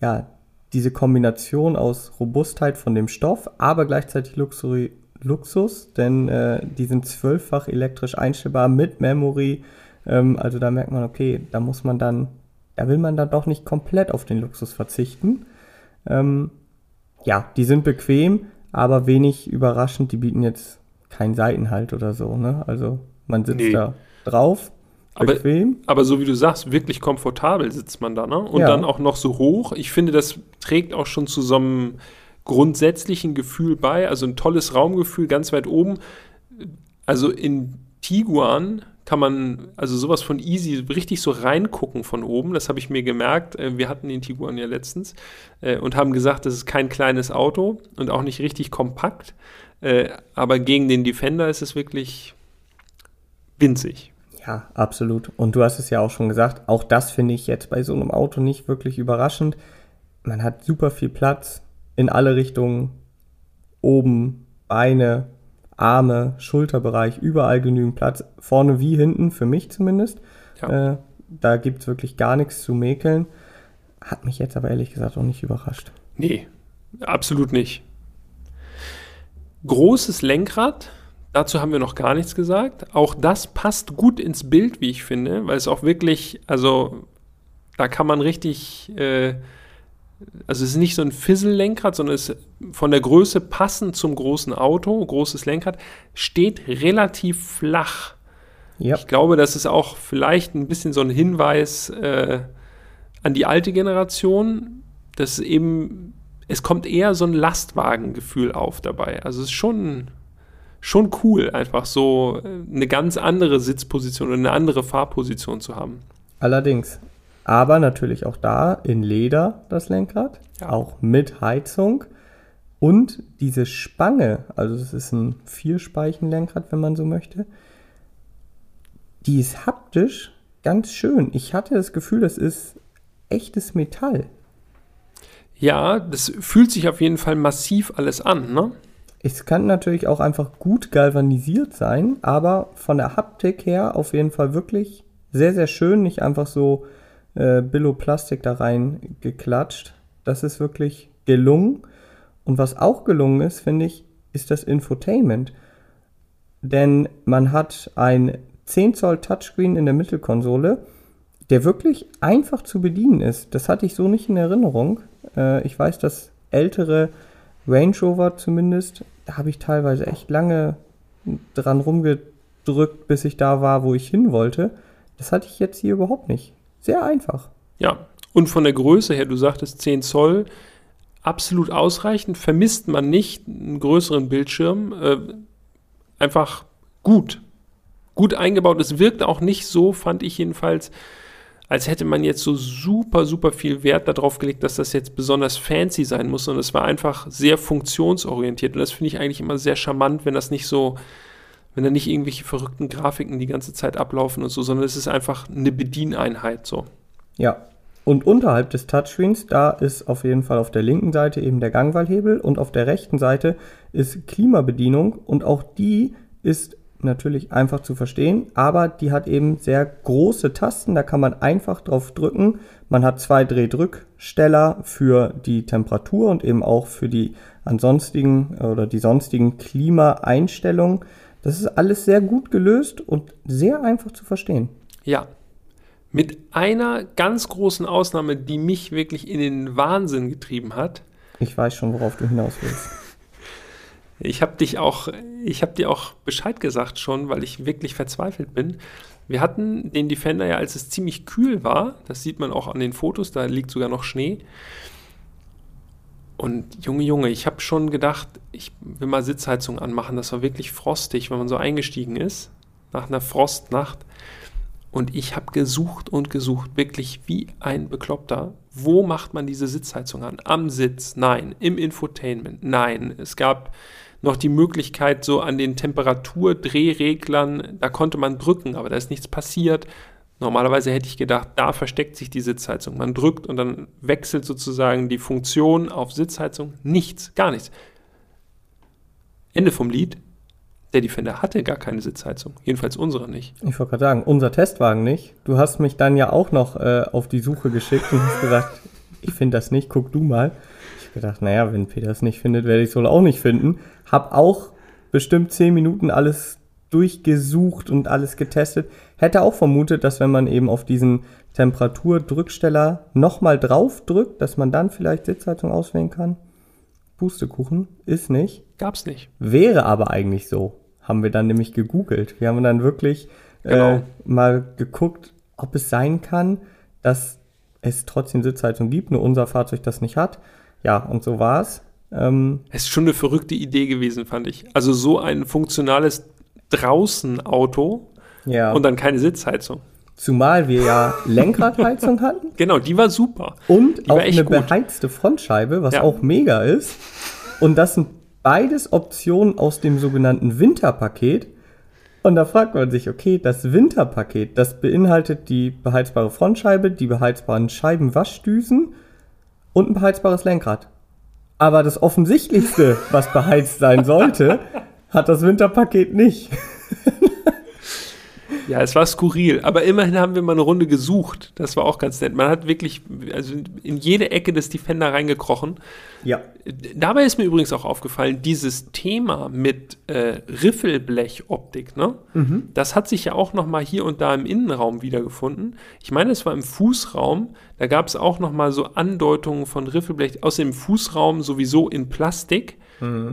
ja, diese Kombination aus Robustheit von dem Stoff, aber gleichzeitig Luxuri Luxus, denn äh, die sind zwölffach elektrisch einstellbar mit Memory. Ähm, also da merkt man, okay, da muss man dann, da will man dann doch nicht komplett auf den Luxus verzichten. Ähm, ja, die sind bequem, aber wenig überraschend. Die bieten jetzt keinen Seitenhalt oder so. Ne? Also man sitzt nee. da drauf. Bequem. Aber, aber so wie du sagst, wirklich komfortabel sitzt man da, ne? Und ja. dann auch noch so hoch. Ich finde, das trägt auch schon zu so einem grundsätzlichen Gefühl bei. Also ein tolles Raumgefühl ganz weit oben. Also in Tiguan kann man also sowas von easy richtig so reingucken von oben. Das habe ich mir gemerkt. Äh, wir hatten den Tiguan ja letztens äh, und haben gesagt, das ist kein kleines Auto und auch nicht richtig kompakt. Äh, aber gegen den Defender ist es wirklich winzig. Ja, absolut. Und du hast es ja auch schon gesagt, auch das finde ich jetzt bei so einem Auto nicht wirklich überraschend. Man hat super viel Platz in alle Richtungen. Oben, Beine, Arme, Schulterbereich, überall genügend Platz. Vorne wie hinten, für mich zumindest. Ja. Äh, da gibt es wirklich gar nichts zu mäkeln. Hat mich jetzt aber ehrlich gesagt auch nicht überrascht. Nee, absolut nicht. Großes Lenkrad, dazu haben wir noch gar nichts gesagt. Auch das passt gut ins Bild, wie ich finde, weil es auch wirklich, also da kann man richtig äh, also es ist nicht so ein Fizzle-Lenkrad, sondern es ist von der Größe passend zum großen Auto, großes Lenkrad, steht relativ flach. Ja. Ich glaube, das ist auch vielleicht ein bisschen so ein Hinweis äh, an die alte Generation, dass eben, es kommt eher so ein Lastwagengefühl auf dabei. Also es ist schon, schon cool, einfach so äh, eine ganz andere Sitzposition oder eine andere Fahrposition zu haben. Allerdings, aber natürlich auch da in Leder das Lenkrad, ja. auch mit Heizung. Und diese Spange, also es ist ein Vierspeichen-Lenkrad, wenn man so möchte, die ist haptisch ganz schön. Ich hatte das Gefühl, das ist echtes Metall. Ja, das fühlt sich auf jeden Fall massiv alles an, ne? Es kann natürlich auch einfach gut galvanisiert sein, aber von der Haptik her auf jeden Fall wirklich sehr, sehr schön. Nicht einfach so äh, Billo-Plastik da rein geklatscht. Das ist wirklich gelungen. Und was auch gelungen ist, finde ich, ist das Infotainment. Denn man hat ein 10 Zoll Touchscreen in der Mittelkonsole, der wirklich einfach zu bedienen ist. Das hatte ich so nicht in Erinnerung. Äh, ich weiß, dass ältere Range Rover zumindest, da habe ich teilweise echt lange dran rumgedrückt, bis ich da war, wo ich hin wollte. Das hatte ich jetzt hier überhaupt nicht. Sehr einfach. Ja, und von der Größe her, du sagtest 10 Zoll, absolut ausreichend, vermisst man nicht einen größeren Bildschirm. Äh, einfach gut. Gut eingebaut. Es wirkt auch nicht so, fand ich jedenfalls, als hätte man jetzt so super, super viel Wert darauf gelegt, dass das jetzt besonders fancy sein muss, sondern es war einfach sehr funktionsorientiert. Und das finde ich eigentlich immer sehr charmant, wenn das nicht so wenn da nicht irgendwelche verrückten Grafiken die ganze Zeit ablaufen und so, sondern es ist einfach eine Bedieneinheit so. Ja. Und unterhalb des Touchscreens, da ist auf jeden Fall auf der linken Seite eben der Gangwallhebel und auf der rechten Seite ist Klimabedienung und auch die ist natürlich einfach zu verstehen, aber die hat eben sehr große Tasten, da kann man einfach drauf drücken. Man hat zwei Drehdrücksteller für die Temperatur und eben auch für die ansonstigen oder die sonstigen Klimaeinstellungen. Das ist alles sehr gut gelöst und sehr einfach zu verstehen. Ja. Mit einer ganz großen Ausnahme, die mich wirklich in den Wahnsinn getrieben hat. Ich weiß schon, worauf du hinaus willst. <laughs> Ich habe dich auch, ich habe dir auch Bescheid gesagt schon, weil ich wirklich verzweifelt bin. Wir hatten den Defender ja, als es ziemlich kühl war, das sieht man auch an den Fotos, da liegt sogar noch Schnee. Und Junge, Junge, ich habe schon gedacht, ich will mal Sitzheizung anmachen. Das war wirklich frostig, wenn man so eingestiegen ist, nach einer Frostnacht. Und ich habe gesucht und gesucht, wirklich wie ein Bekloppter. Wo macht man diese Sitzheizung an? Am Sitz? Nein. Im Infotainment? Nein. Es gab noch die Möglichkeit, so an den Temperaturdrehreglern, da konnte man drücken, aber da ist nichts passiert. Normalerweise hätte ich gedacht, da versteckt sich die Sitzheizung. Man drückt und dann wechselt sozusagen die Funktion auf Sitzheizung. Nichts, gar nichts. Ende vom Lied. Der Defender hatte gar keine Sitzheizung. Jedenfalls unsere nicht. Ich wollte gerade sagen, unser Testwagen nicht. Du hast mich dann ja auch noch äh, auf die Suche geschickt und hast gesagt, <laughs> ich finde das nicht, guck du mal. Ich habe gedacht, naja, wenn Peter es nicht findet, werde ich es wohl auch nicht finden. Hab auch bestimmt zehn Minuten alles durchgesucht und alles getestet. Hätte auch vermutet, dass wenn man eben auf diesen Temperaturdrücksteller nochmal drauf drückt, dass man dann vielleicht Sitzheizung auswählen kann. Pustekuchen ist nicht. Gab's nicht. Wäre aber eigentlich so. Haben wir dann nämlich gegoogelt. Wir haben dann wirklich Genau. äh, mal geguckt, ob es sein kann, dass es trotzdem Sitzheizung gibt, nur unser Fahrzeug das nicht hat. Ja, und so war es. Ähm, Es ist schon eine verrückte Idee gewesen, fand ich. Also so ein funktionales Draußen-Auto ja, und dann keine Sitzheizung. zumal wir ja Lenkradheizung <laughs> hatten Genau, die war super. und Die auch eine gut. beheizte Frontscheibe, was Ja. auch mega ist. Und das sind beides Optionen aus dem sogenannten Winterpaket. Und da fragt man sich, okay, das Winterpaket, das beinhaltet die beheizbare Frontscheibe, die beheizbaren Scheibenwaschdüsen und ein beheizbares Lenkrad. Aber das Offensichtlichste, was beheizt sein sollte, <laughs> hat das Winterpaket nicht. Ja, es war skurril, aber immerhin haben wir mal eine Runde gesucht. Das war auch ganz nett. Man hat wirklich also in jede Ecke des Defender reingekrochen. Ja. Dabei ist mir übrigens auch aufgefallen, dieses Thema mit äh, Riffelblechoptik, ne? Das hat sich ja auch noch mal hier und da im Innenraum wiedergefunden. Ich meine, es war im Fußraum. Da gab es auch noch mal so Andeutungen von Riffelblech aus dem Fußraum sowieso in Plastik.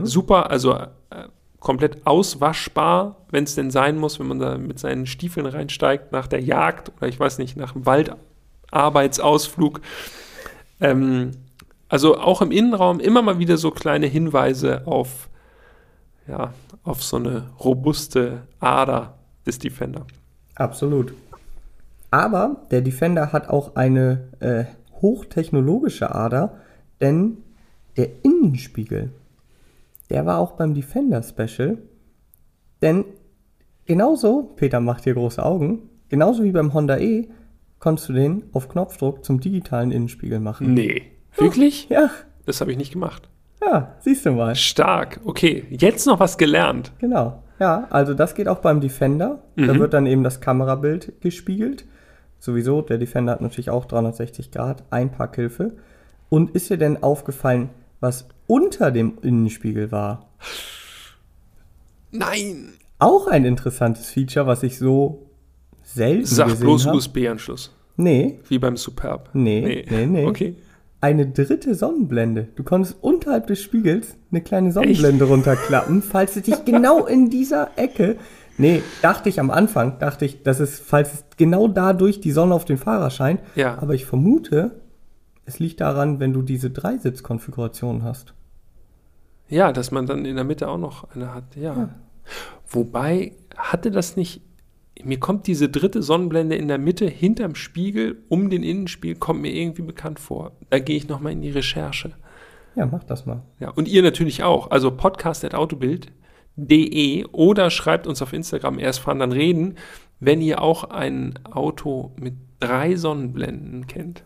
Super, also äh, komplett auswaschbar, wenn es denn sein muss, wenn man da mit seinen Stiefeln reinsteigt nach der Jagd oder ich weiß nicht, nach dem Waldarbeitsausflug. Ähm, also auch im Innenraum immer mal wieder so kleine Hinweise auf, ja, auf so eine robuste Ader des Defender. Absolut. Aber der Defender hat auch eine äh, hochtechnologische Ader, denn der Innenspiegel, der war auch beim Defender Special. Denn genauso, Peter macht hier große Augen, genauso wie beim Honda E, konntest du den auf Knopfdruck zum digitalen Innenspiegel machen. Nee. Wirklich? Ja, Das habe ich nicht gemacht. ja, siehst du mal. Stark. Okay, jetzt noch was gelernt. Genau. Ja, also das geht auch beim Defender. Da Mhm. wird dann eben das Kamerabild gespiegelt. Sowieso, der Defender hat natürlich auch 360 Grad Einparkhilfe. Und ist dir denn aufgefallen, was unter dem Innenspiegel war? Nein. Auch ein interessantes Feature, was ich so selten Sag gesehen bloß. USB-Anschluss. Nee, Wie beim Superb. Nee, nee, nee. Okay. eine dritte Sonnenblende. Du konntest unterhalb des Spiegels eine kleine Sonnenblende runterklappen, falls es dich genau in dieser Ecke. <laughs> Nee, dachte ich am Anfang, dachte ich, dass es, falls es genau dadurch die Sonne auf den Fahrer scheint. Ja. Aber ich vermute, es liegt daran, wenn du diese Dreisitz-Konfiguration hast. Ja, dass man dann in der Mitte auch noch eine hat. Ja. Wobei, hatte das nicht. Mir kommt diese dritte Sonnenblende in der Mitte hinterm Spiegel um den Innenspiegel, kommt mir irgendwie bekannt vor. Da gehe ich nochmal in die Recherche. Ja, mach das mal. Ja, und ihr natürlich auch. Also podcast.autobild.de oder schreibt uns auf Instagram erst fahren, dann reden, wenn ihr auch ein Auto mit drei Sonnenblenden kennt.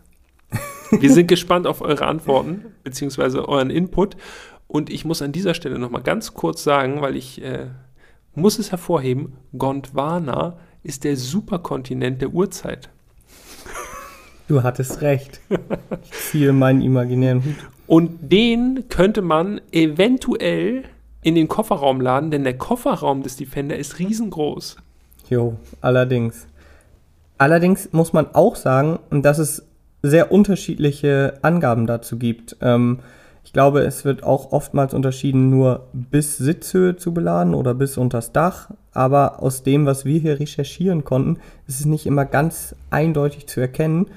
<laughs> Wir sind gespannt auf eure Antworten beziehungsweise euren Input. Und ich muss an dieser Stelle nochmal ganz kurz sagen, weil ich äh, muss es hervorheben, Gondwana ist der Superkontinent der Urzeit. Du hattest recht. Ich ziehe meinen imaginären Hut. Und den könnte man eventuell in den Kofferraum laden, denn der Kofferraum des Defender ist riesengroß. Jo, allerdings. Allerdings muss man auch sagen, dass es sehr unterschiedliche Angaben dazu gibt. Ähm, ich glaube, es wird auch oftmals unterschieden, nur bis Sitzhöhe zu beladen oder bis unters Dach. Aber aus dem, was wir hier recherchieren konnten, ist es nicht immer ganz eindeutig zu erkennen.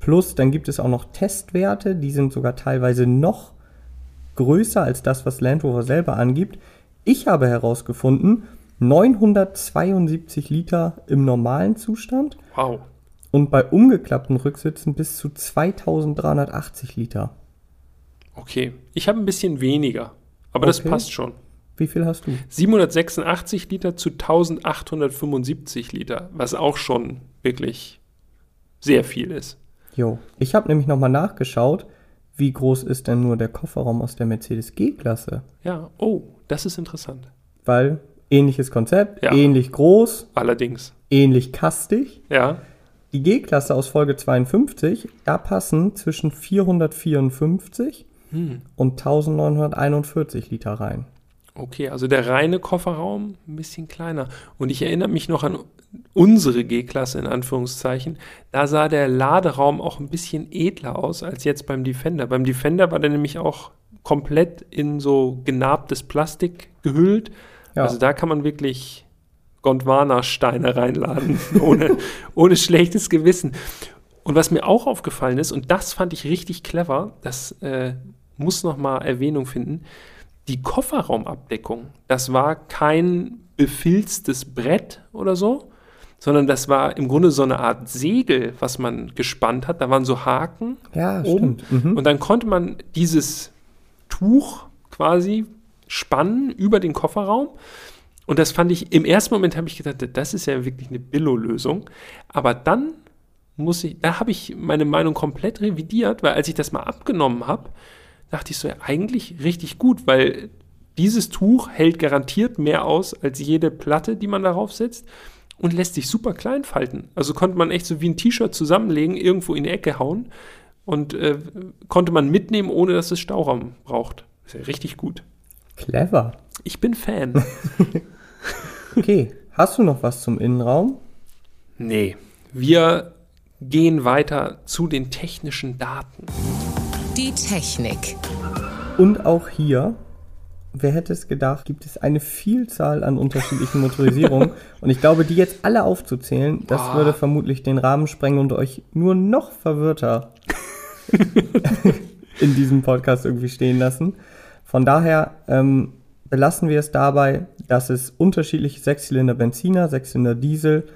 Plus, dann gibt es auch noch Testwerte, die sind sogar teilweise noch größer als das, was Land Rover selber angibt. Ich habe herausgefunden, 972 Liter im normalen Zustand Wow. und bei umgeklappten Rücksitzen bis zu 2380 Liter. Okay. Ich habe ein bisschen weniger, aber das Okay. passt schon. Wie viel hast du? 786 Liter zu 1875 Liter, was auch schon wirklich sehr viel ist. Jo. Ich habe nämlich nochmal nachgeschaut, wie groß ist denn nur der Kofferraum aus der Mercedes G-Klasse? Ja, oh, das ist interessant. Weil ähnliches Konzept, Ja. ähnlich groß, Allerdings. ähnlich kastig. Ja, Die G-Klasse aus Folge 52, da passen zwischen 454 Hm. und 1941 Liter rein. okay, also der reine Kofferraum ein bisschen kleiner. Und ich erinnere mich noch an unsere G-Klasse in Anführungszeichen. Da sah der Laderaum auch ein bisschen edler aus als jetzt beim Defender. Beim Defender war der nämlich auch komplett in so genarbtes Plastik gehüllt. Ja. Also da kann man wirklich Gondwana-Steine reinladen, <laughs> ohne, ohne schlechtes Gewissen. Und was mir auch aufgefallen ist, und das fand ich richtig clever, das äh, muss nochmal Erwähnung finden, die Kofferraumabdeckung, das war kein befilztes Brett oder so, sondern das war im Grunde so eine Art Segel, was man gespannt hat. Da waren so Haken Ja, oben. Mhm. Und dann konnte man dieses Tuch quasi spannen über den Kofferraum. Und das fand ich, im ersten Moment habe ich gedacht, das ist ja wirklich eine Billo-Lösung. Aber dann muss ich, da habe ich meine Meinung komplett revidiert, weil als ich das mal abgenommen habe, dachte ich so, ja, eigentlich richtig gut, weil dieses Tuch hält garantiert mehr aus als jede Platte, die man darauf setzt und lässt sich super klein falten. Also konnte man echt so wie ein T-Shirt zusammenlegen, irgendwo in die Ecke hauen und äh, konnte man mitnehmen, ohne dass es Stauraum braucht. Ist ja richtig gut. Clever. Ich bin Fan. <laughs> Okay, hast du noch was zum Innenraum? nee, wir gehen weiter zu den technischen Daten. Die Technik. Und auch hier, wer hätte es gedacht, gibt es eine Vielzahl an unterschiedlichen Motorisierungen. <laughs> und ich glaube, die jetzt alle aufzuzählen, das Boah. würde vermutlich den Rahmen sprengen und euch nur noch verwirrter <laughs> in diesem Podcast irgendwie stehen lassen. Von daher ähm, belassen wir es dabei, dass es unterschiedliche Sechszylinder Benziner, Sechszylinder Diesel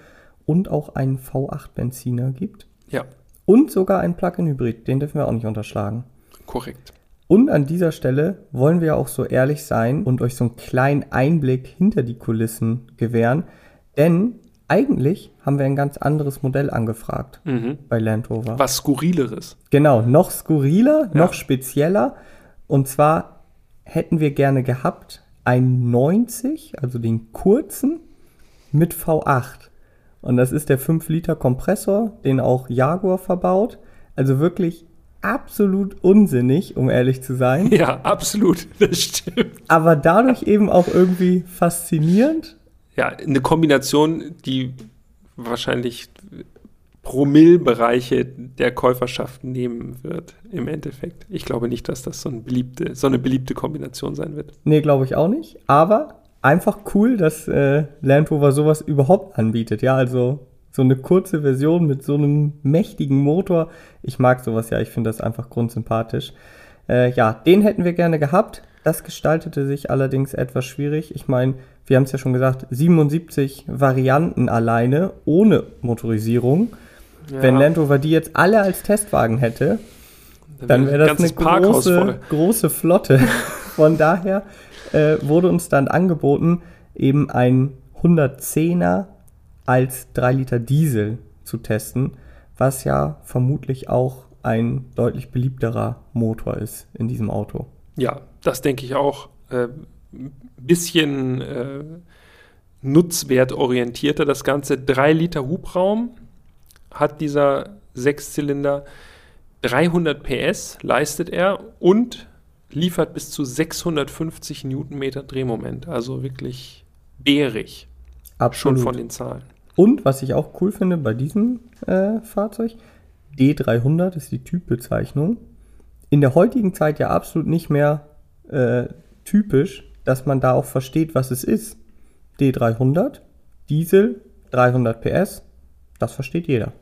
und auch einen V8 Benziner gibt. Ja, Und sogar einen Plug-in-Hybrid, den dürfen wir auch nicht unterschlagen. Korrekt. Und an dieser Stelle wollen wir auch so ehrlich sein und euch so einen kleinen Einblick hinter die Kulissen gewähren. Denn eigentlich haben wir ein ganz anderes Modell angefragt Mhm. bei Land Rover. Was Skurrileres. Genau, noch skurriler, Ja. noch spezieller. Und zwar hätten wir gerne gehabt ein 90, also den kurzen, mit V8. Und das ist der 5-Liter Kompressor, den auch Jaguar verbaut. Also wirklich absolut unsinnig, um ehrlich zu sein. Ja, absolut. <laughs> Das stimmt. aber dadurch eben auch irgendwie faszinierend. Ja, eine Kombination, die wahrscheinlich Promillbereiche der Käuferschaft nehmen wird im Endeffekt. Ich glaube nicht, dass das so, ein beliebte, so eine beliebte Kombination sein wird. Nee, glaube ich auch nicht. Aber einfach cool, dass äh, Land Rover sowas überhaupt anbietet. Ja, also so eine kurze Version mit so einem mächtigen Motor. Ich mag sowas ja, ich finde das einfach grundsympathisch. Äh, ja, den hätten wir gerne gehabt. Das gestaltete sich allerdings etwas schwierig. Ich meine, wir haben es ja schon gesagt, 77 Varianten alleine ohne Motorisierung. Wenn Land Rover die jetzt alle als Testwagen hätte, dann wäre das eine Parkhaus große, voll. große Flotte. <laughs> Von daher äh, wurde uns dann angeboten, eben ein 110er als 3 Liter Diesel zu testen, was ja vermutlich auch ein deutlich beliebterer Motor ist in diesem Auto. Ja, das denke ich auch. Äh, ein bisschen äh, nutzwertorientierter. Das Ganze 3 Liter Hubraum hat dieser Sechszylinder 300 PS leistet er und liefert bis zu 650 Newtonmeter Drehmoment. Also wirklich bärig schon Absolut. von den Zahlen. Und was ich auch cool finde bei diesem äh, Fahrzeug, D300 ist die Typbezeichnung. In der heutigen Zeit ja absolut nicht mehr äh, typisch, dass man da auch versteht, was es ist. D300, Diesel, 300 PS, das versteht jeder.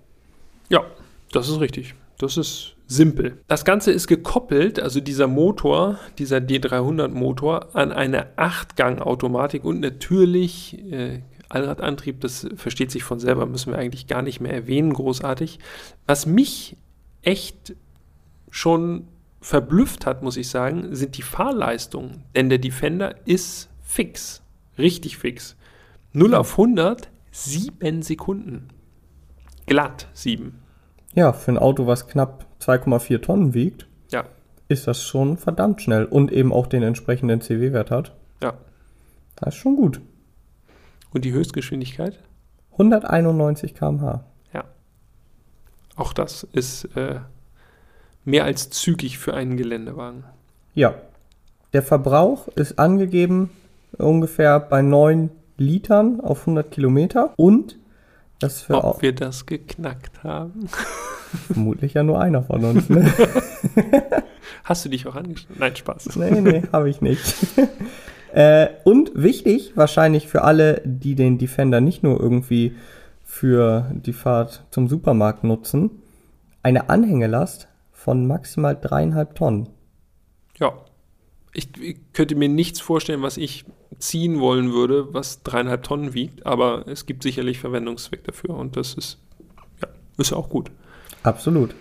Ja, das ist richtig. Das ist simpel. Das Ganze ist gekoppelt, also dieser Motor, dieser D300-Motor, an eine 8-Gang-Automatik und natürlich äh, Allradantrieb, das versteht sich von selber, müssen wir eigentlich gar nicht mehr erwähnen, großartig. Was mich echt schon verblüfft hat, muss ich sagen, sind die Fahrleistungen. Denn der Defender ist fix, richtig fix. 0 auf 100, 7 Sekunden. Glatt 7. Ja, für ein Auto, was knapp 2,4 Tonnen wiegt, Ja, ist das schon verdammt schnell und eben auch den entsprechenden CW-Wert hat. ja. Das ist schon gut. Und die Höchstgeschwindigkeit? 191 km/h. Ja. Auch das ist äh, mehr als zügig für einen Geländewagen. Ja. Der Verbrauch ist angegeben ungefähr bei 9 Litern auf 100 Kilometer und das für Ob wir das geknackt haben? <laughs> vermutlich ja nur einer von uns. Ne? <laughs> Hast du dich auch angeschaut? Nein, Spaß. nee, nee, habe ich nicht. <laughs> äh, und wichtig, wahrscheinlich für alle, die den Defender nicht nur irgendwie für die Fahrt zum Supermarkt nutzen, eine Anhängelast von maximal dreieinhalb Tonnen. Ja. Ich, ich könnte mir nichts vorstellen, was ich ziehen wollen würde, was dreieinhalb Tonnen wiegt, aber es gibt sicherlich Verwendungszweck dafür und das ist, ja, ist auch gut. Absolut.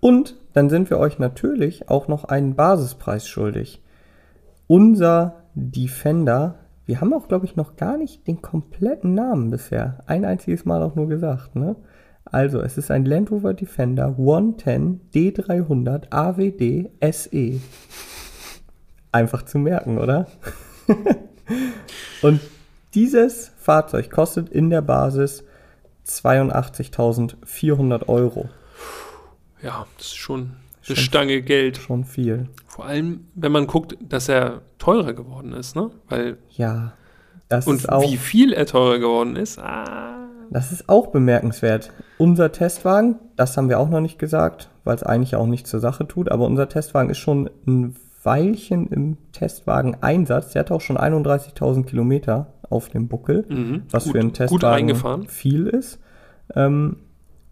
Und dann sind wir euch natürlich auch noch einen Basispreis schuldig. Unser Defender, wir haben auch, glaube ich, noch gar nicht den kompletten Namen bisher. Ein einziges Mal auch nur gesagt, ne? Also, es ist ein Land Rover Defender 110 D300 AWD SE. Einfach zu merken, oder? <laughs> Und dieses Fahrzeug kostet in der Basis 82.400 Euro. Ja, das ist schon eine Stange Geld. Schon viel. Vor allem, wenn man guckt, dass er teurer geworden ist, ne? Weil, Ja. Das und ist auch, wie viel er teurer geworden ist, ah, das ist auch bemerkenswert. Unser Testwagen, das haben wir auch noch nicht gesagt, weil es eigentlich auch nicht zur Sache tut, aber unser Testwagen ist schon ein Weilchen im Testwagen-Einsatz. Der hat auch schon 31.000 Kilometer auf dem Buckel, Mhm. was Gut- für einen Testwagen viel ist. Ähm,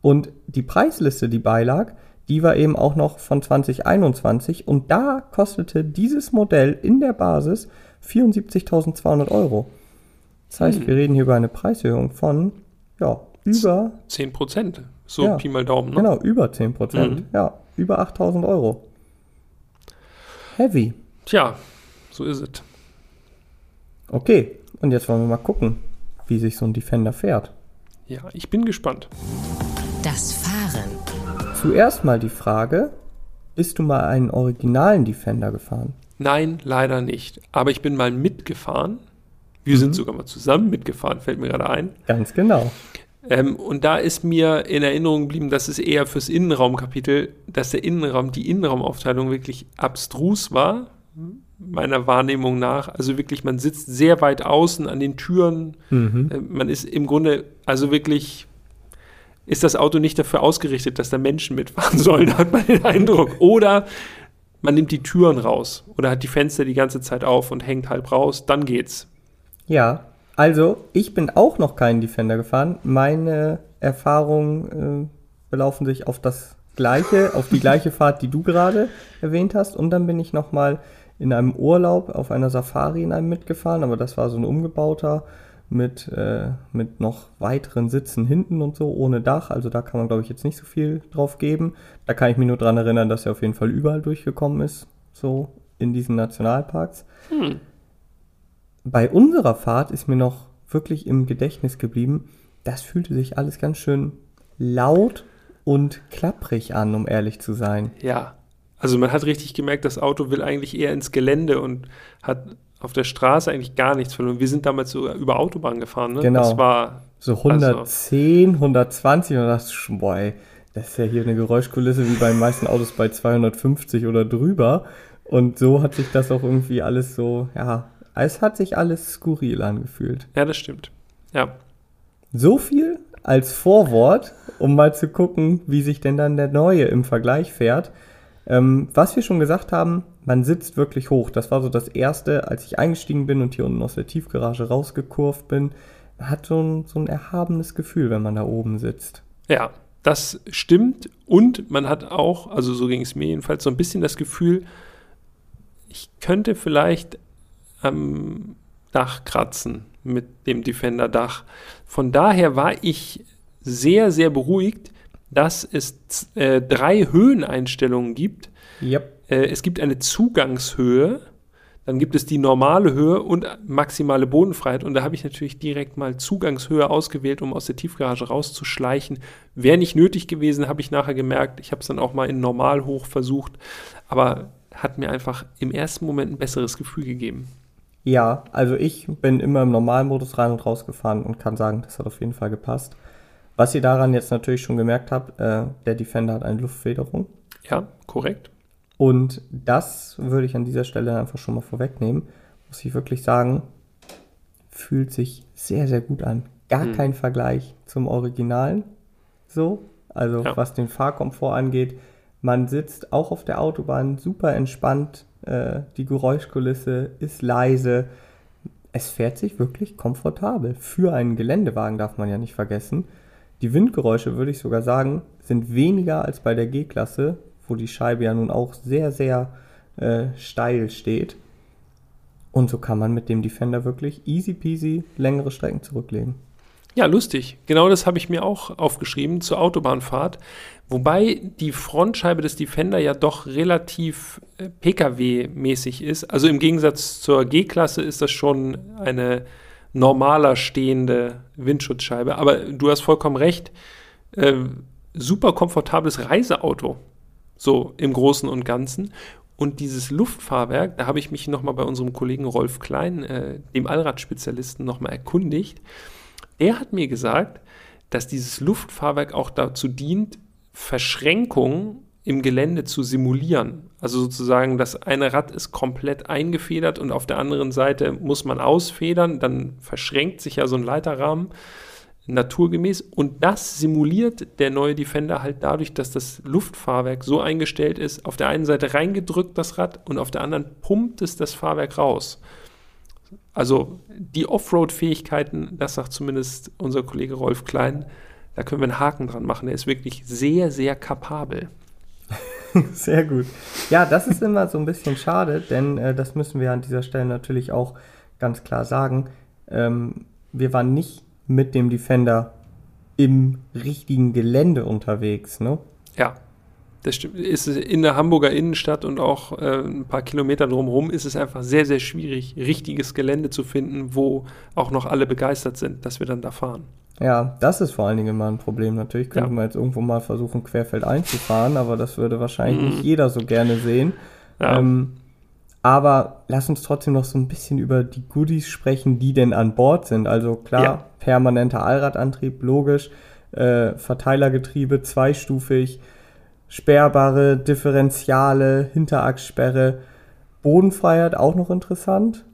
und die Preisliste, die beilag, die war eben auch noch von 2021 und da kostete dieses Modell in der Basis 74.200 Euro. Das heißt, Hm. wir reden hier über eine Preiserhöhung von, ja, über, 10 Prozent. So Ja. Pi mal Daumen, ne? genau, über 10 Prozent. Mhm. Ja, über 8.000 Euro. Heavy. Tja, so ist es. Okay, und jetzt wollen wir mal gucken, wie sich so ein Defender fährt. Ja, ich bin gespannt. Das Fahren. Zuerst mal die Frage, bist du mal einen originalen Defender gefahren? Nein, leider nicht. Aber ich bin mal mitgefahren. Wir sind sogar mal zusammen mitgefahren, fällt mir gerade ein. Ganz genau. Ähm, und da ist mir in Erinnerung geblieben, dass es eher fürs Innenraumkapitel, dass der Innenraum, die Innenraumaufteilung wirklich abstrus war, meiner Wahrnehmung nach. Also wirklich, man sitzt sehr weit außen an den Türen. Mhm. Äh, Man ist im Grunde, also wirklich, ist das Auto nicht dafür ausgerichtet, dass da Menschen mitfahren <laughs> sollen, hat man den Eindruck. Oder man nimmt die Türen raus oder hat die Fenster die ganze Zeit auf und hängt halb raus, dann geht's. Ja, also ich bin auch noch keinen Defender gefahren. Meine Erfahrungen äh, belaufen sich auf das gleiche, auf die gleiche <laughs> Fahrt, die du gerade erwähnt hast. Und dann bin ich noch mal in einem Urlaub auf einer Safari in einem mitgefahren, aber das war so ein umgebauter mit, äh, mit noch weiteren Sitzen hinten und so, ohne Dach. Also da kann man, glaube ich, jetzt nicht so viel drauf geben. Da kann ich mich nur dran erinnern, dass er auf jeden Fall überall durchgekommen ist, so in diesen Nationalparks. Bei unserer Fahrt ist mir noch wirklich im Gedächtnis geblieben, das fühlte sich alles ganz schön laut und klapprig an, um ehrlich zu sein. Ja, also man hat richtig gemerkt, das Auto will eigentlich eher ins Gelände und hat auf der Straße eigentlich gar nichts verloren. Wir sind damals sogar über Autobahn gefahren, ne? Genau. Das war, So 110, 120 und das boah, ey, das ist ja hier eine Geräuschkulisse wie bei den meisten Autos bei 250 oder drüber. Und so hat sich das auch irgendwie alles so, ja, es hat sich alles skurril angefühlt. ja, das stimmt. Ja, So viel als Vorwort, um mal zu gucken, wie sich denn dann der neue im Vergleich fährt. Ähm, was wir schon gesagt haben, man sitzt wirklich hoch. Das war so das erste, als ich eingestiegen bin und hier unten aus der Tiefgarage rausgekurvt bin. Man hat so ein, so ein erhabenes Gefühl, wenn man da oben sitzt. ja, das stimmt. Und man hat auch, also so ging es mir jedenfalls, so ein bisschen das Gefühl, ich könnte vielleicht am Dach kratzen mit dem Defender-Dach. Von daher war ich sehr, sehr beruhigt, dass es äh, drei Höheneinstellungen gibt. Yep. Äh, es gibt eine Zugangshöhe. Dann gibt es die normale Höhe und maximale Bodenfreiheit. Und da habe ich natürlich direkt mal Zugangshöhe ausgewählt, um aus der Tiefgarage rauszuschleichen. Wäre nicht nötig gewesen, habe ich nachher gemerkt. Ich habe es dann auch mal in normal hoch versucht. Aber hat mir einfach im ersten Moment ein besseres Gefühl gegeben. Ja, also ich bin immer im normalen Modus rein und raus gefahren und kann sagen, das hat auf jeden Fall gepasst. Was ihr daran jetzt natürlich schon gemerkt habt, äh, der Defender hat eine Luftfederung. Ja, korrekt. Und das würde ich an dieser Stelle einfach schon mal vorwegnehmen. Muss ich wirklich sagen, fühlt sich sehr, sehr gut an. Gar Mhm. kein Vergleich zum Originalen. So, also Ja. was den Fahrkomfort angeht. Man sitzt auch auf der Autobahn super entspannt. Äh, die Geräuschkulisse ist leise. Es fährt sich wirklich komfortabel. Für einen Geländewagen darf man ja nicht vergessen. Die Windgeräusche, würde ich sogar sagen, sind weniger als bei der G-Klasse, wo die Scheibe ja nun auch sehr, sehr äh, steil steht. Und so kann man mit dem Defender wirklich easy peasy längere Strecken zurücklegen. Ja, lustig. Genau das habe ich mir auch aufgeschrieben zur Autobahnfahrt. Wobei die Frontscheibe des Defender ja doch relativ äh, Pkw-mäßig ist. Also im Gegensatz zur G-Klasse ist das schon eine normaler stehende Windschutzscheibe. Aber du hast vollkommen recht. Äh, super komfortables Reiseauto. So im Großen und Ganzen. Und dieses Luftfahrwerk, da habe ich mich nochmal bei unserem Kollegen Rolf Klein, äh, dem Allradspezialisten, nochmal erkundigt. Der hat mir gesagt, dass dieses Luftfahrwerk auch dazu dient, Verschränkungen im Gelände zu simulieren. Also sozusagen, das eine Rad ist komplett eingefedert und auf der anderen Seite muss man ausfedern, dann verschränkt sich ja so ein Leiterrahmen naturgemäß und das simuliert der neue Defender halt dadurch, dass das Luftfahrwerk so eingestellt ist, auf der einen Seite reingedrückt das Rad und auf der anderen pumpt es das Fahrwerk raus. Also die Offroad-Fähigkeiten, das sagt zumindest unser Kollege Rolf Klein, da können wir einen Haken dran machen. Er ist wirklich sehr, sehr kapabel. <laughs> Sehr gut. Ja, das ist immer so ein bisschen schade, denn äh, das müssen wir an dieser Stelle natürlich auch ganz klar sagen. Ähm, wir waren nicht mit dem Defender im richtigen Gelände unterwegs, ne? Ja, das stimmt. Ist in der Hamburger Innenstadt und auch äh, ein paar Kilometer drumherum ist es einfach sehr, sehr schwierig, richtiges Gelände zu finden, wo auch noch alle begeistert sind, dass wir dann da fahren. Ja, das ist vor allen Dingen immer ein Problem. Natürlich könnte Ja. man jetzt irgendwo mal versuchen, querfeld einzufahren, aber das würde wahrscheinlich Mhm. nicht jeder so gerne sehen. Ja. Ähm, aber lass uns trotzdem noch so ein bisschen über die Goodies sprechen, die denn an Bord sind. Also klar, Ja. permanenter Allradantrieb, logisch, äh, Verteilergetriebe, zweistufig, sperrbare Differentiale, Hinterachssperre, Bodenfreiheit auch noch interessant.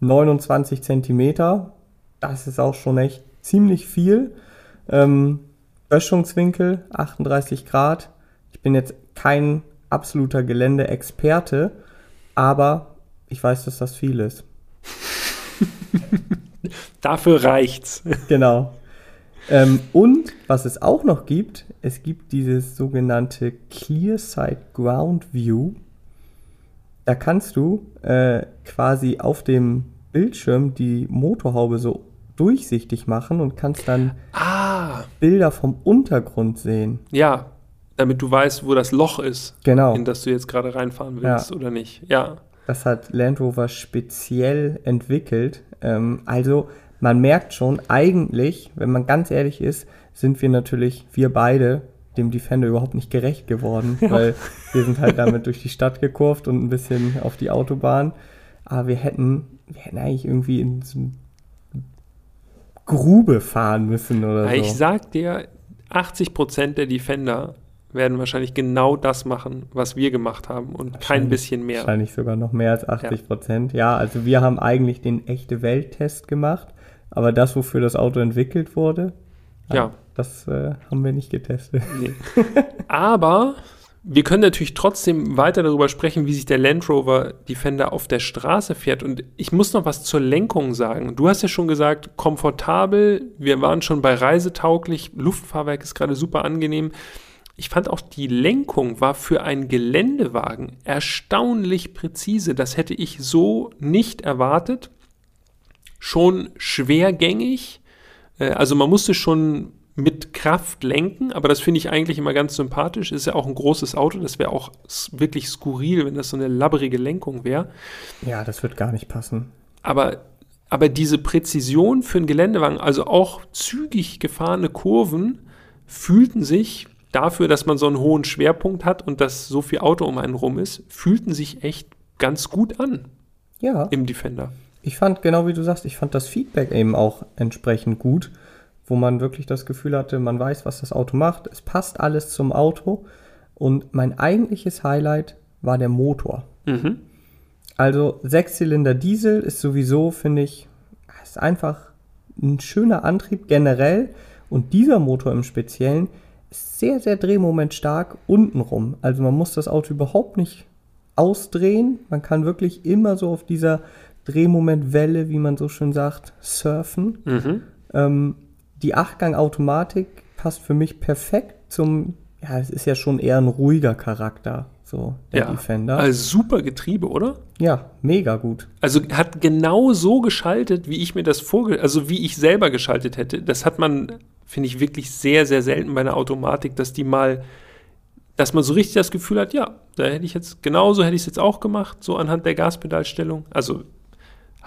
29 Zentimeter, das ist auch schon echt ziemlich viel. Ähm, Böschungswinkel 38 Grad. Ich bin jetzt kein absoluter Geländeexperte, aber ich weiß, dass das viel ist. <laughs> Dafür reicht's. Genau. Ähm, und was es auch noch gibt, es gibt dieses sogenannte Clear Side Ground View. Da kannst du äh, quasi auf dem Bildschirm die Motorhaube so durchsichtig machen und kannst dann Ah, Bilder vom Untergrund sehen. ja, damit du weißt, wo das Loch ist, Genau. in das du jetzt gerade reinfahren willst Ja. oder nicht. Ja, Das hat Land Rover speziell entwickelt. Ähm, also man merkt schon, eigentlich, wenn man ganz ehrlich ist, sind wir natürlich, wir beide, dem Defender überhaupt nicht gerecht geworden, weil wir sind halt <laughs> damit durch die Stadt gekurvt und ein bisschen auf die Autobahn. Aber wir hätten, wir hätten eigentlich irgendwie in so eine Grube fahren müssen oder ich so. sag dir, 80% der Defender werden wahrscheinlich genau das machen, was wir gemacht haben und kein bisschen mehr. Wahrscheinlich sogar noch mehr als 80 Prozent. Ja. also wir haben eigentlich den echte Welttest gemacht, aber das, wofür das Auto entwickelt wurde, Ja. das äh, haben wir nicht getestet. Nee. Aber wir können natürlich trotzdem weiter darüber sprechen, wie sich der Land Rover Defender auf der Straße fährt. Und ich muss noch was zur Lenkung sagen. Du hast ja schon gesagt, komfortabel. Wir waren schon bei reisetauglich. Luftfahrwerk ist gerade super angenehm. Ich fand auch die Lenkung war für einen Geländewagen erstaunlich präzise. Das hätte ich so nicht erwartet. Schon schwergängig. Äh, Also man musste schon mit Kraft lenken, aber das finde ich eigentlich immer ganz sympathisch. Ist ja auch ein großes Auto, das wäre auch wirklich skurril, wenn das so eine labbrige Lenkung wäre. Ja, das wird gar nicht passen. Aber, aber diese Präzision für einen Geländewagen, also auch zügig gefahrene Kurven, fühlten sich dafür, dass man so einen hohen Schwerpunkt hat und dass so viel Auto um einen rum ist, fühlten sich echt ganz gut an Ja, im Defender. ich fand, genau wie du sagst, ich fand das Feedback eben auch entsprechend gut, wo man wirklich das Gefühl hatte, man weiß, was das Auto macht. Es passt alles zum Auto. Und mein eigentliches Highlight war der Motor. Mhm. Also Sechszylinder Diesel ist sowieso, finde ich, ist einfach ein schöner Antrieb generell. Und dieser Motor im Speziellen sehr, sehr drehmomentstark untenrum. Also man muss das Auto überhaupt nicht ausdrehen. Man kann wirklich immer so auf dieser Drehmomentwelle, wie man so schön sagt, surfen. Mhm. Ähm, die Achtgang-Automatik passt für mich perfekt zum, ja, es ist ja schon eher ein ruhiger Charakter, so der Ja, Defender. also super Getriebe, oder? ja, mega gut. Also hat genau so geschaltet, wie ich mir das vorge... Also wie ich selber geschaltet hätte. Das hat man, finde ich, wirklich sehr, sehr selten bei einer Automatik, dass die mal... Dass man so richtig das Gefühl hat, ja, da hätte ich jetzt... Genauso hätte ich es jetzt auch gemacht, so anhand der Gaspedalstellung. Also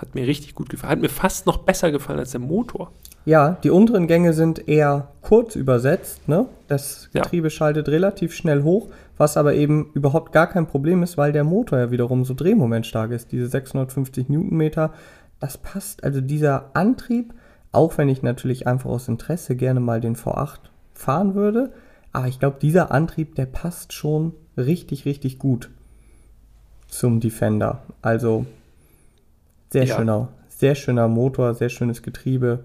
hat mir richtig gut gefallen. Hat mir fast noch besser gefallen als der Motor. Ja, die unteren Gänge sind eher kurz übersetzt. Ne? Das Ja. Getriebe schaltet relativ schnell hoch, was aber eben überhaupt gar kein Problem ist, weil der Motor ja wiederum so drehmomentstark ist. Diese 650 Newtonmeter, das passt. Also dieser Antrieb, auch wenn ich natürlich einfach aus Interesse gerne mal den V8 fahren würde, aber ich glaube, dieser Antrieb, der passt schon richtig, richtig gut zum Defender. Also sehr Ja. schöner, sehr schöner Motor, sehr schönes Getriebe.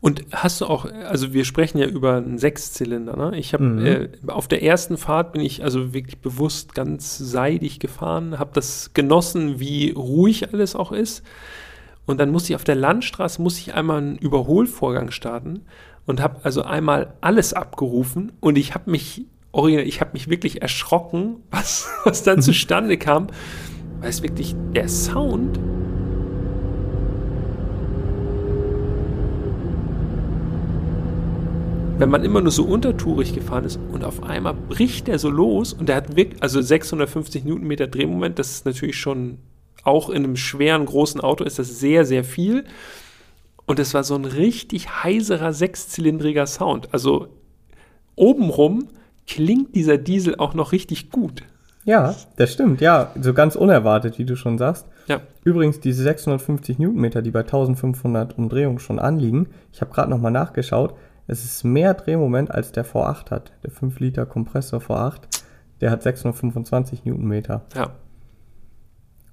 Und hast du auch, also wir sprechen ja über einen Sechszylinder, ne? Ich habe Mhm. äh, auf der ersten Fahrt bin ich also wirklich bewusst ganz seidig gefahren, habe das genossen, wie ruhig alles auch ist. Und dann musste ich auf der Landstraße muss ich einmal einen Überholvorgang starten und habe also einmal alles abgerufen und ich habe mich ich habe mich wirklich erschrocken, <laughs> was, was dann <laughs> zustande kam, weil es wirklich der Sound wenn man immer nur so untertourig gefahren ist und auf einmal bricht der so los und der hat wirklich, also 650 Newtonmeter Drehmoment, das ist natürlich schon auch in einem schweren, großen Auto ist das sehr, sehr viel. Und es war so ein richtig heiserer, sechszylindriger Sound. Also obenrum klingt dieser Diesel auch noch richtig gut. Ja, das stimmt, ja, so ganz unerwartet, wie du schon sagst. Ja, Übrigens, diese 650 Newtonmeter, die bei 1500 Umdrehungen schon anliegen, ich habe gerade nochmal nachgeschaut, es ist mehr Drehmoment als der V8 hat. Der 5 Liter Kompressor V8, der hat 625 Newtonmeter. ja.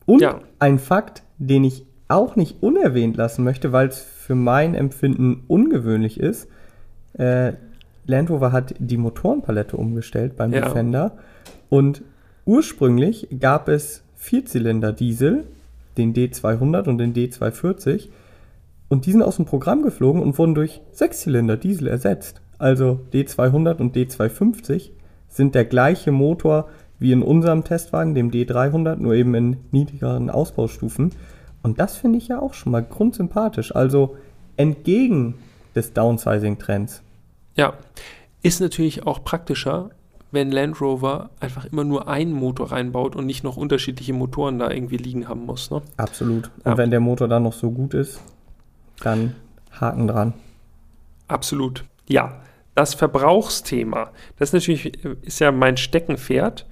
Und Ja. ein Fakt, den ich auch nicht unerwähnt lassen möchte, weil es für mein Empfinden ungewöhnlich ist. Äh, Land Rover hat die Motorenpalette umgestellt beim Ja. Defender und ursprünglich gab es Vierzylinder Diesel, den D200 und den D240 und die sind aus dem Programm geflogen und wurden durch Sechszylinder Diesel ersetzt. Also D200 und D250 sind der gleiche Motor wie in unserem Testwagen, dem D300, nur eben in niedrigeren Ausbaustufen. Und das finde ich ja auch schon mal grundsympathisch. Also entgegen des Downsizing-Trends. Ja, ist natürlich auch praktischer, wenn Land Rover einfach immer nur einen Motor reinbaut und nicht noch unterschiedliche Motoren da irgendwie liegen haben muss. Ne? Absolut. Und Ja. wenn der Motor dann noch so gut ist, dann Haken dran. Absolut. Ja, das Verbrauchsthema, das ist natürlich äh, ist ja mein Steckenpferd.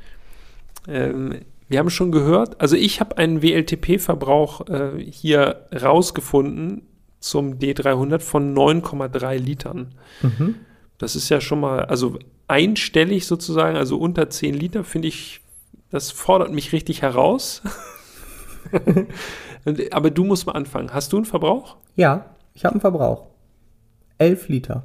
Ähm, wir haben schon gehört, also ich habe einen WLTP-Verbrauch äh, hier rausgefunden zum D300 von 9,3 Litern. Mhm. Das ist ja schon mal, also einstellig sozusagen, also unter 10 Liter, finde ich, das fordert mich richtig heraus. <laughs> Aber du musst mal anfangen. Hast du einen Verbrauch? Ja, ich habe einen Verbrauch. 11 Liter.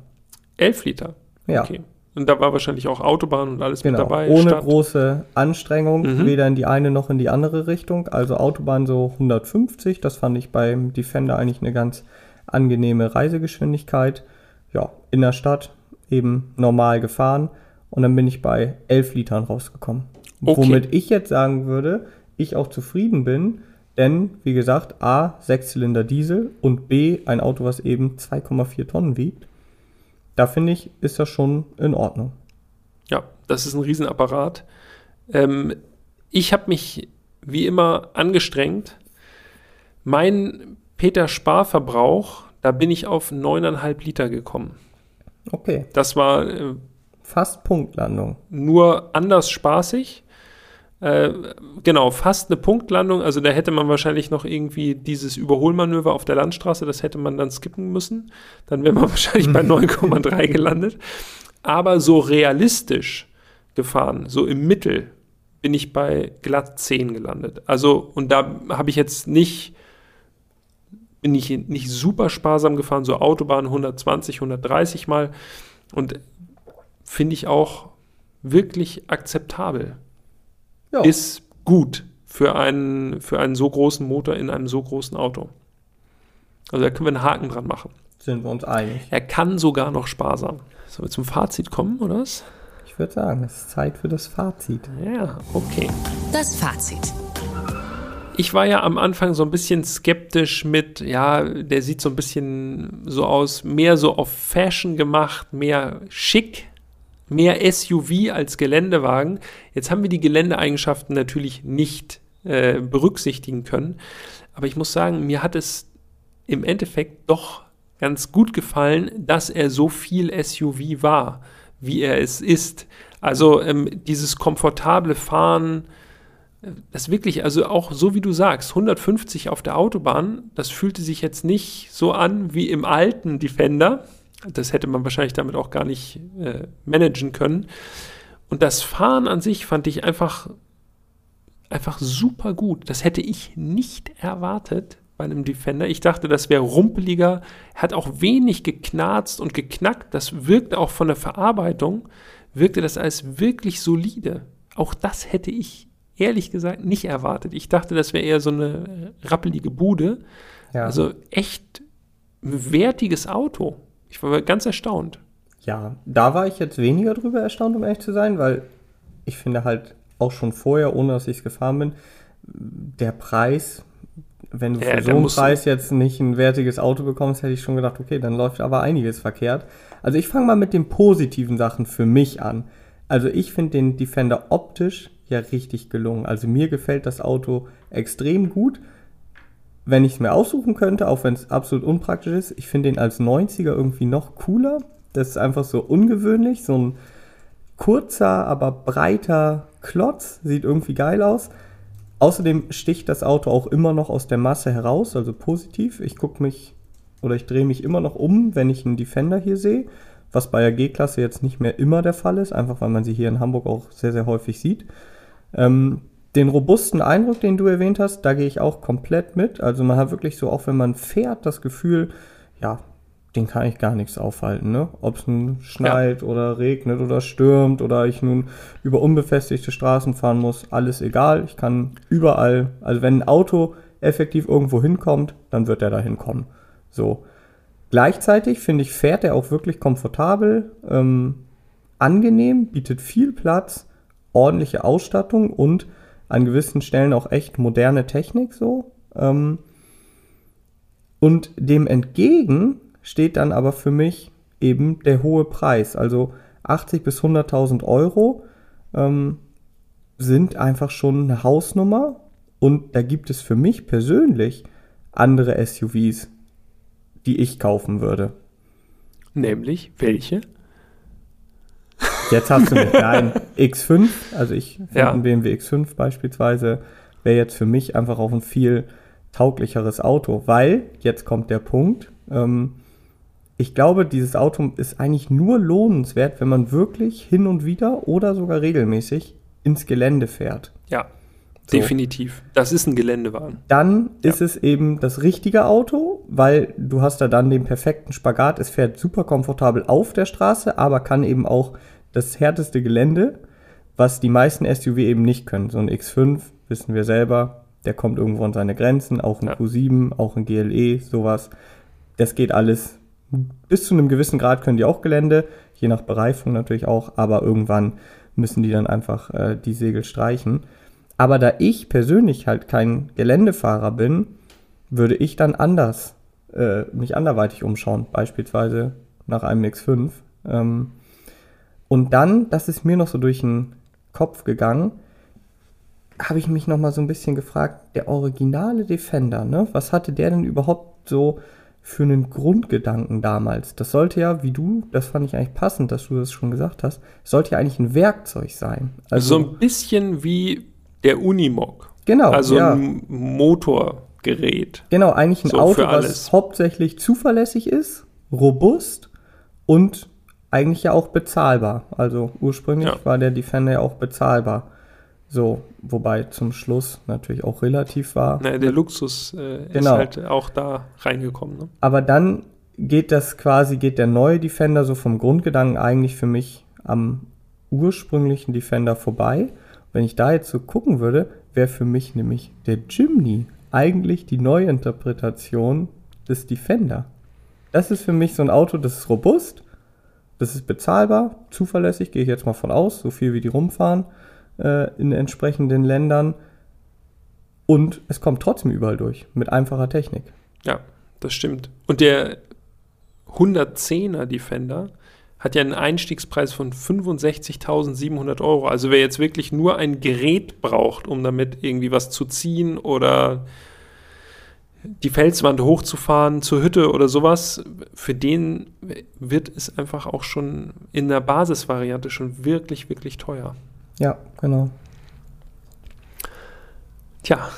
11 Liter. Ja. Okay. Und da war wahrscheinlich auch Autobahn und alles Genau, mit dabei. ohne Stadt. große Anstrengung, Mhm. weder in die eine noch in die andere Richtung. Also Autobahn so 150, das fand ich beim Defender eigentlich eine ganz angenehme Reisegeschwindigkeit. Ja, in der Stadt eben normal gefahren und dann bin ich bei 11 Litern rausgekommen. Okay. Womit ich jetzt sagen würde, ich auch zufrieden bin, denn wie gesagt, A, Sechszylinder Diesel und B, ein Auto, was eben 2,4 Tonnen wiegt. da finde ich, ist das schon in Ordnung. Ja, das ist ein Riesenapparat. Ähm, ich habe mich wie immer angestrengt. Mein Peter Sparverbrauch, da bin ich auf 9,5 Liter gekommen. Okay, Das war äh, fast Punktlandung. nur anders spaßig. Äh, genau, fast eine Punktlandung. Also da hätte man wahrscheinlich noch irgendwie dieses Überholmanöver auf der Landstraße, das hätte man dann skippen müssen. Dann wäre man <laughs> wahrscheinlich bei 9,3 gelandet. Aber so realistisch gefahren, so im Mittel, bin ich bei glatt 10 gelandet. Also, und da habe ich jetzt nicht, bin ich nicht super sparsam gefahren, so Autobahn 120, 130 mal. Und finde ich auch wirklich akzeptabel Ja, ist gut für einen, für einen so großen Motor in einem so großen Auto. Also da können wir einen Haken dran machen. sind wir uns einig. Er kann sogar noch sparsam. Sollen wir zum Fazit kommen, oder was? Ich würde sagen, es ist Zeit für das Fazit. Ja, okay. Das Fazit. Ich war ja am Anfang so ein bisschen skeptisch mit, ja, der sieht so ein bisschen so aus, mehr so auf Fashion gemacht, mehr schick, mehr SUV als Geländewagen. Jetzt haben wir die Geländeeigenschaften natürlich nicht äh, berücksichtigen können. Aber ich muss sagen, mir hat es im Endeffekt doch ganz gut gefallen, dass er so viel SUV war, wie er es ist. Also ähm, dieses komfortable Fahren, das wirklich, also auch so wie du sagst, 150 auf der Autobahn, das fühlte sich jetzt nicht so an wie im alten Defender. Das hätte man wahrscheinlich damit auch gar nicht äh, managen können. Und das Fahren an sich fand ich einfach, einfach super gut. Das hätte ich nicht erwartet bei einem Defender. Ich dachte, das wäre rumpeliger, hat auch wenig geknarzt und geknackt. Das wirkte auch von der Verarbeitung, wirkte das als wirklich solide. Auch das hätte ich ehrlich gesagt nicht erwartet. Ich dachte, das wäre eher so eine rappelige Bude. Ja. Also echt ein wertiges Auto. Ich war ganz erstaunt. Ja, da war ich jetzt weniger drüber erstaunt, um ehrlich zu sein, weil ich finde halt auch schon vorher, ohne dass ich es gefahren bin, der Preis, wenn du Ja, für so einen Preis jetzt nicht ein wertiges Auto bekommst, hätte ich schon gedacht, okay, dann läuft aber einiges verkehrt. Also ich fange mal mit den positiven Sachen für mich an. Also ich finde den Defender optisch ja richtig gelungen. Also mir gefällt das Auto extrem gut. Wenn ich es mir aussuchen könnte, auch wenn es absolut unpraktisch ist, ich finde den als 90er irgendwie noch cooler. Das ist einfach so ungewöhnlich, so ein kurzer, aber breiter Klotz, sieht irgendwie geil aus. Außerdem sticht das Auto auch immer noch aus der Masse heraus, also positiv. Ich gucke mich oder ich drehe mich immer noch um, wenn ich einen Defender hier sehe, was bei der G-Klasse jetzt nicht mehr immer der Fall ist, einfach weil man sie hier in Hamburg auch sehr, sehr häufig sieht. Ähm, den robusten Eindruck, den du erwähnt hast, da gehe ich auch komplett mit. Also man hat wirklich so, auch wenn man fährt, das Gefühl, ja, den kann ich gar nichts aufhalten, ne? Ob es nun schneit oder regnet oder stürmt oder ich nun über unbefestigte Straßen fahren muss, alles egal. Ich kann überall, also wenn ein Auto effektiv irgendwo hinkommt, dann wird er da hinkommen. So. Gleichzeitig finde ich, fährt er auch wirklich komfortabel, ähm, angenehm, bietet viel Platz, ordentliche Ausstattung und an gewissen Stellen auch echt moderne Technik so. Ähm, und dem entgegen steht dann aber für mich eben der hohe Preis. Also 80 bis 100.000 Euro ähm, sind einfach schon eine Hausnummer. Und da gibt es für mich persönlich andere SUVs, die ich kaufen würde. Nämlich welche? Jetzt hast du mich. Nein, X5, also ich finde Ja. ein BMW X5 beispielsweise, wäre jetzt für mich einfach auch ein viel tauglicheres Auto, weil, jetzt kommt der Punkt, ähm, ich glaube, dieses Auto ist eigentlich nur lohnenswert, wenn man wirklich hin und wieder oder sogar regelmäßig ins Gelände fährt. Ja, So. definitiv. Das ist ein Geländewagen. Dann ist es eben das richtige Auto, weil du hast da dann den perfekten Spagat. Es fährt super komfortabel auf der Straße, aber kann eben auch das härteste Gelände, was die meisten SUV eben nicht können. So ein X5, wissen wir selber, der kommt irgendwo an seine Grenzen, auch ein Ja. Q7, auch ein GLE, sowas. Das geht alles. Bis zu einem gewissen Grad können die auch Gelände, je nach Bereifung natürlich auch, aber irgendwann müssen die dann einfach äh, die Segel streichen. Aber da ich persönlich halt kein Geländefahrer bin, würde ich dann anders äh, mich anderweitig umschauen. Beispielsweise nach einem X5. Ähm, und dann, das ist mir noch so durch den Kopf gegangen, habe ich mich noch mal so ein bisschen gefragt, der originale Defender, ne? Was hatte der denn überhaupt so für einen Grundgedanken damals? Das sollte ja, wie du, das fand ich eigentlich passend, dass du das schon gesagt hast, sollte ja eigentlich ein Werkzeug sein. Also so ein bisschen wie der Unimog. Genau. Also ja. ein Motorgerät. Genau, eigentlich ein So, Auto, was hauptsächlich zuverlässig ist, robust und eigentlich ja auch bezahlbar. Also ursprünglich Ja. war der Defender ja auch bezahlbar. So, wobei zum Schluss natürlich auch relativ war. Na, der Luxus äh, ist Genau. halt auch da reingekommen. Ne? Aber dann geht das quasi, geht der neue Defender so vom Grundgedanken eigentlich für mich am ursprünglichen Defender vorbei. Wenn ich da jetzt so gucken würde, wäre für mich nämlich der Jimny eigentlich die Neuinterpretation des Defender. Das ist für mich so ein Auto, das ist robust, das ist bezahlbar, zuverlässig, gehe ich jetzt mal von aus, so viel wie die rumfahren äh, in entsprechenden Ländern. Und es kommt trotzdem überall durch, mit einfacher Technik. Ja, das stimmt. Und der 110er Defender hat ja einen Einstiegspreis von 65.700 Euro. Also wer jetzt wirklich nur ein Gerät braucht, um damit irgendwie was zu ziehen oder die Felswand hochzufahren zur Hütte oder sowas, für den wird es einfach auch schon in der Basisvariante schon wirklich, wirklich teuer. Ja, genau. Tja,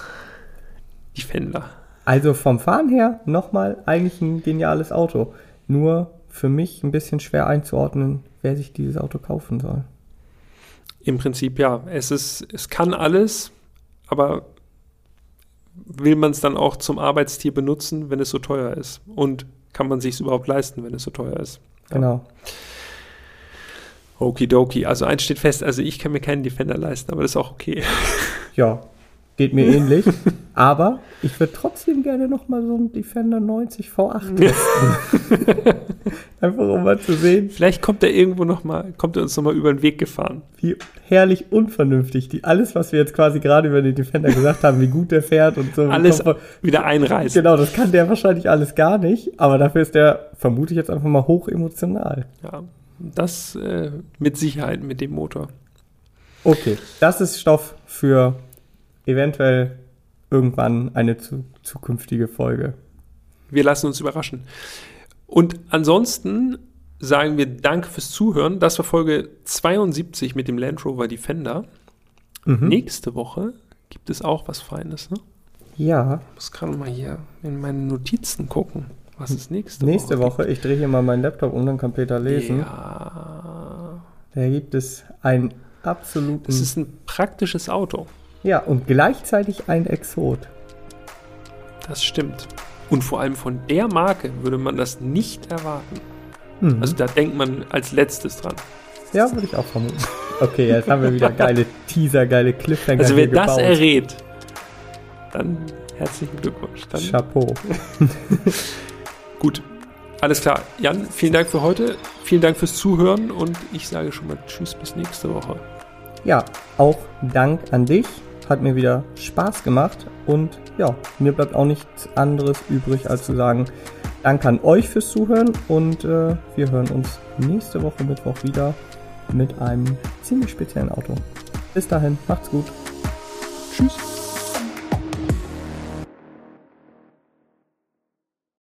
Defender. Also vom Fahren her nochmal eigentlich ein geniales Auto. Nur für mich ein bisschen schwer einzuordnen, wer sich dieses Auto kaufen soll. Im Prinzip ja. Es ist, es kann alles, aber will man es dann auch zum Arbeitstier benutzen, wenn es so teuer ist? Und kann man sich es überhaupt leisten, wenn es so teuer ist? Ja. Genau. Okidoki. Also eins steht fest, also ich kann mir keinen Defender leisten, aber das ist auch okay. Ja, <laughs> geht mir <laughs> ähnlich. Aber ich würde trotzdem gerne nochmal so einen Defender 90 V8 testen. <laughs> Einfach um mal zu sehen, Vielleicht kommt er irgendwo noch mal, kommt er uns noch mal über den Weg gefahren. wie herrlich unvernünftig die alles, was wir jetzt quasi gerade über den Defender gesagt haben, wie gut der fährt und so. Alles Komfort- wieder einreißen. Genau, das kann der wahrscheinlich alles gar nicht, aber dafür ist der, vermute ich jetzt einfach mal, hoch emotional. Ja, das äh, mit Sicherheit mit dem Motor. Okay, das ist Stoff für eventuell irgendwann eine zu, zukünftige Folge. Wir lassen uns überraschen. Und ansonsten sagen wir Danke fürs Zuhören. Das war Folge 72 mit dem Land Rover Defender. Mhm. Nächste Woche gibt es auch was Feines. Ne? Ja, Ich muss gerade mal hier in meine Notizen gucken. Was ist nächste, nächste Woche? Woche, ich drehe hier mal meinen Laptop um, dann kann Peter lesen. Ja, Da gibt es einen absoluten. es ist ein praktisches Auto. Ja, und gleichzeitig ein Exot. Das stimmt. Und vor allem von der Marke würde man das nicht erwarten. Mhm. Also da denkt man als letztes dran. ja, würde ich auch vermuten. Okay, jetzt haben wir wieder geile Teaser, geile Cliffhanger. Also wer das errät, dann herzlichen Glückwunsch. Dann Chapeau. <laughs> gut. Alles klar. Jan, vielen Dank für heute. Vielen Dank fürs Zuhören und ich sage schon mal Tschüss bis nächste Woche. Ja, auch Dank an dich. Hat mir wieder Spaß gemacht. Und ja, mir bleibt auch nichts anderes übrig, als zu sagen, Danke an euch fürs Zuhören. Und äh, wir hören uns nächste Woche Mittwoch wieder mit einem ziemlich speziellen Auto. Bis dahin, macht's gut. Tschüss.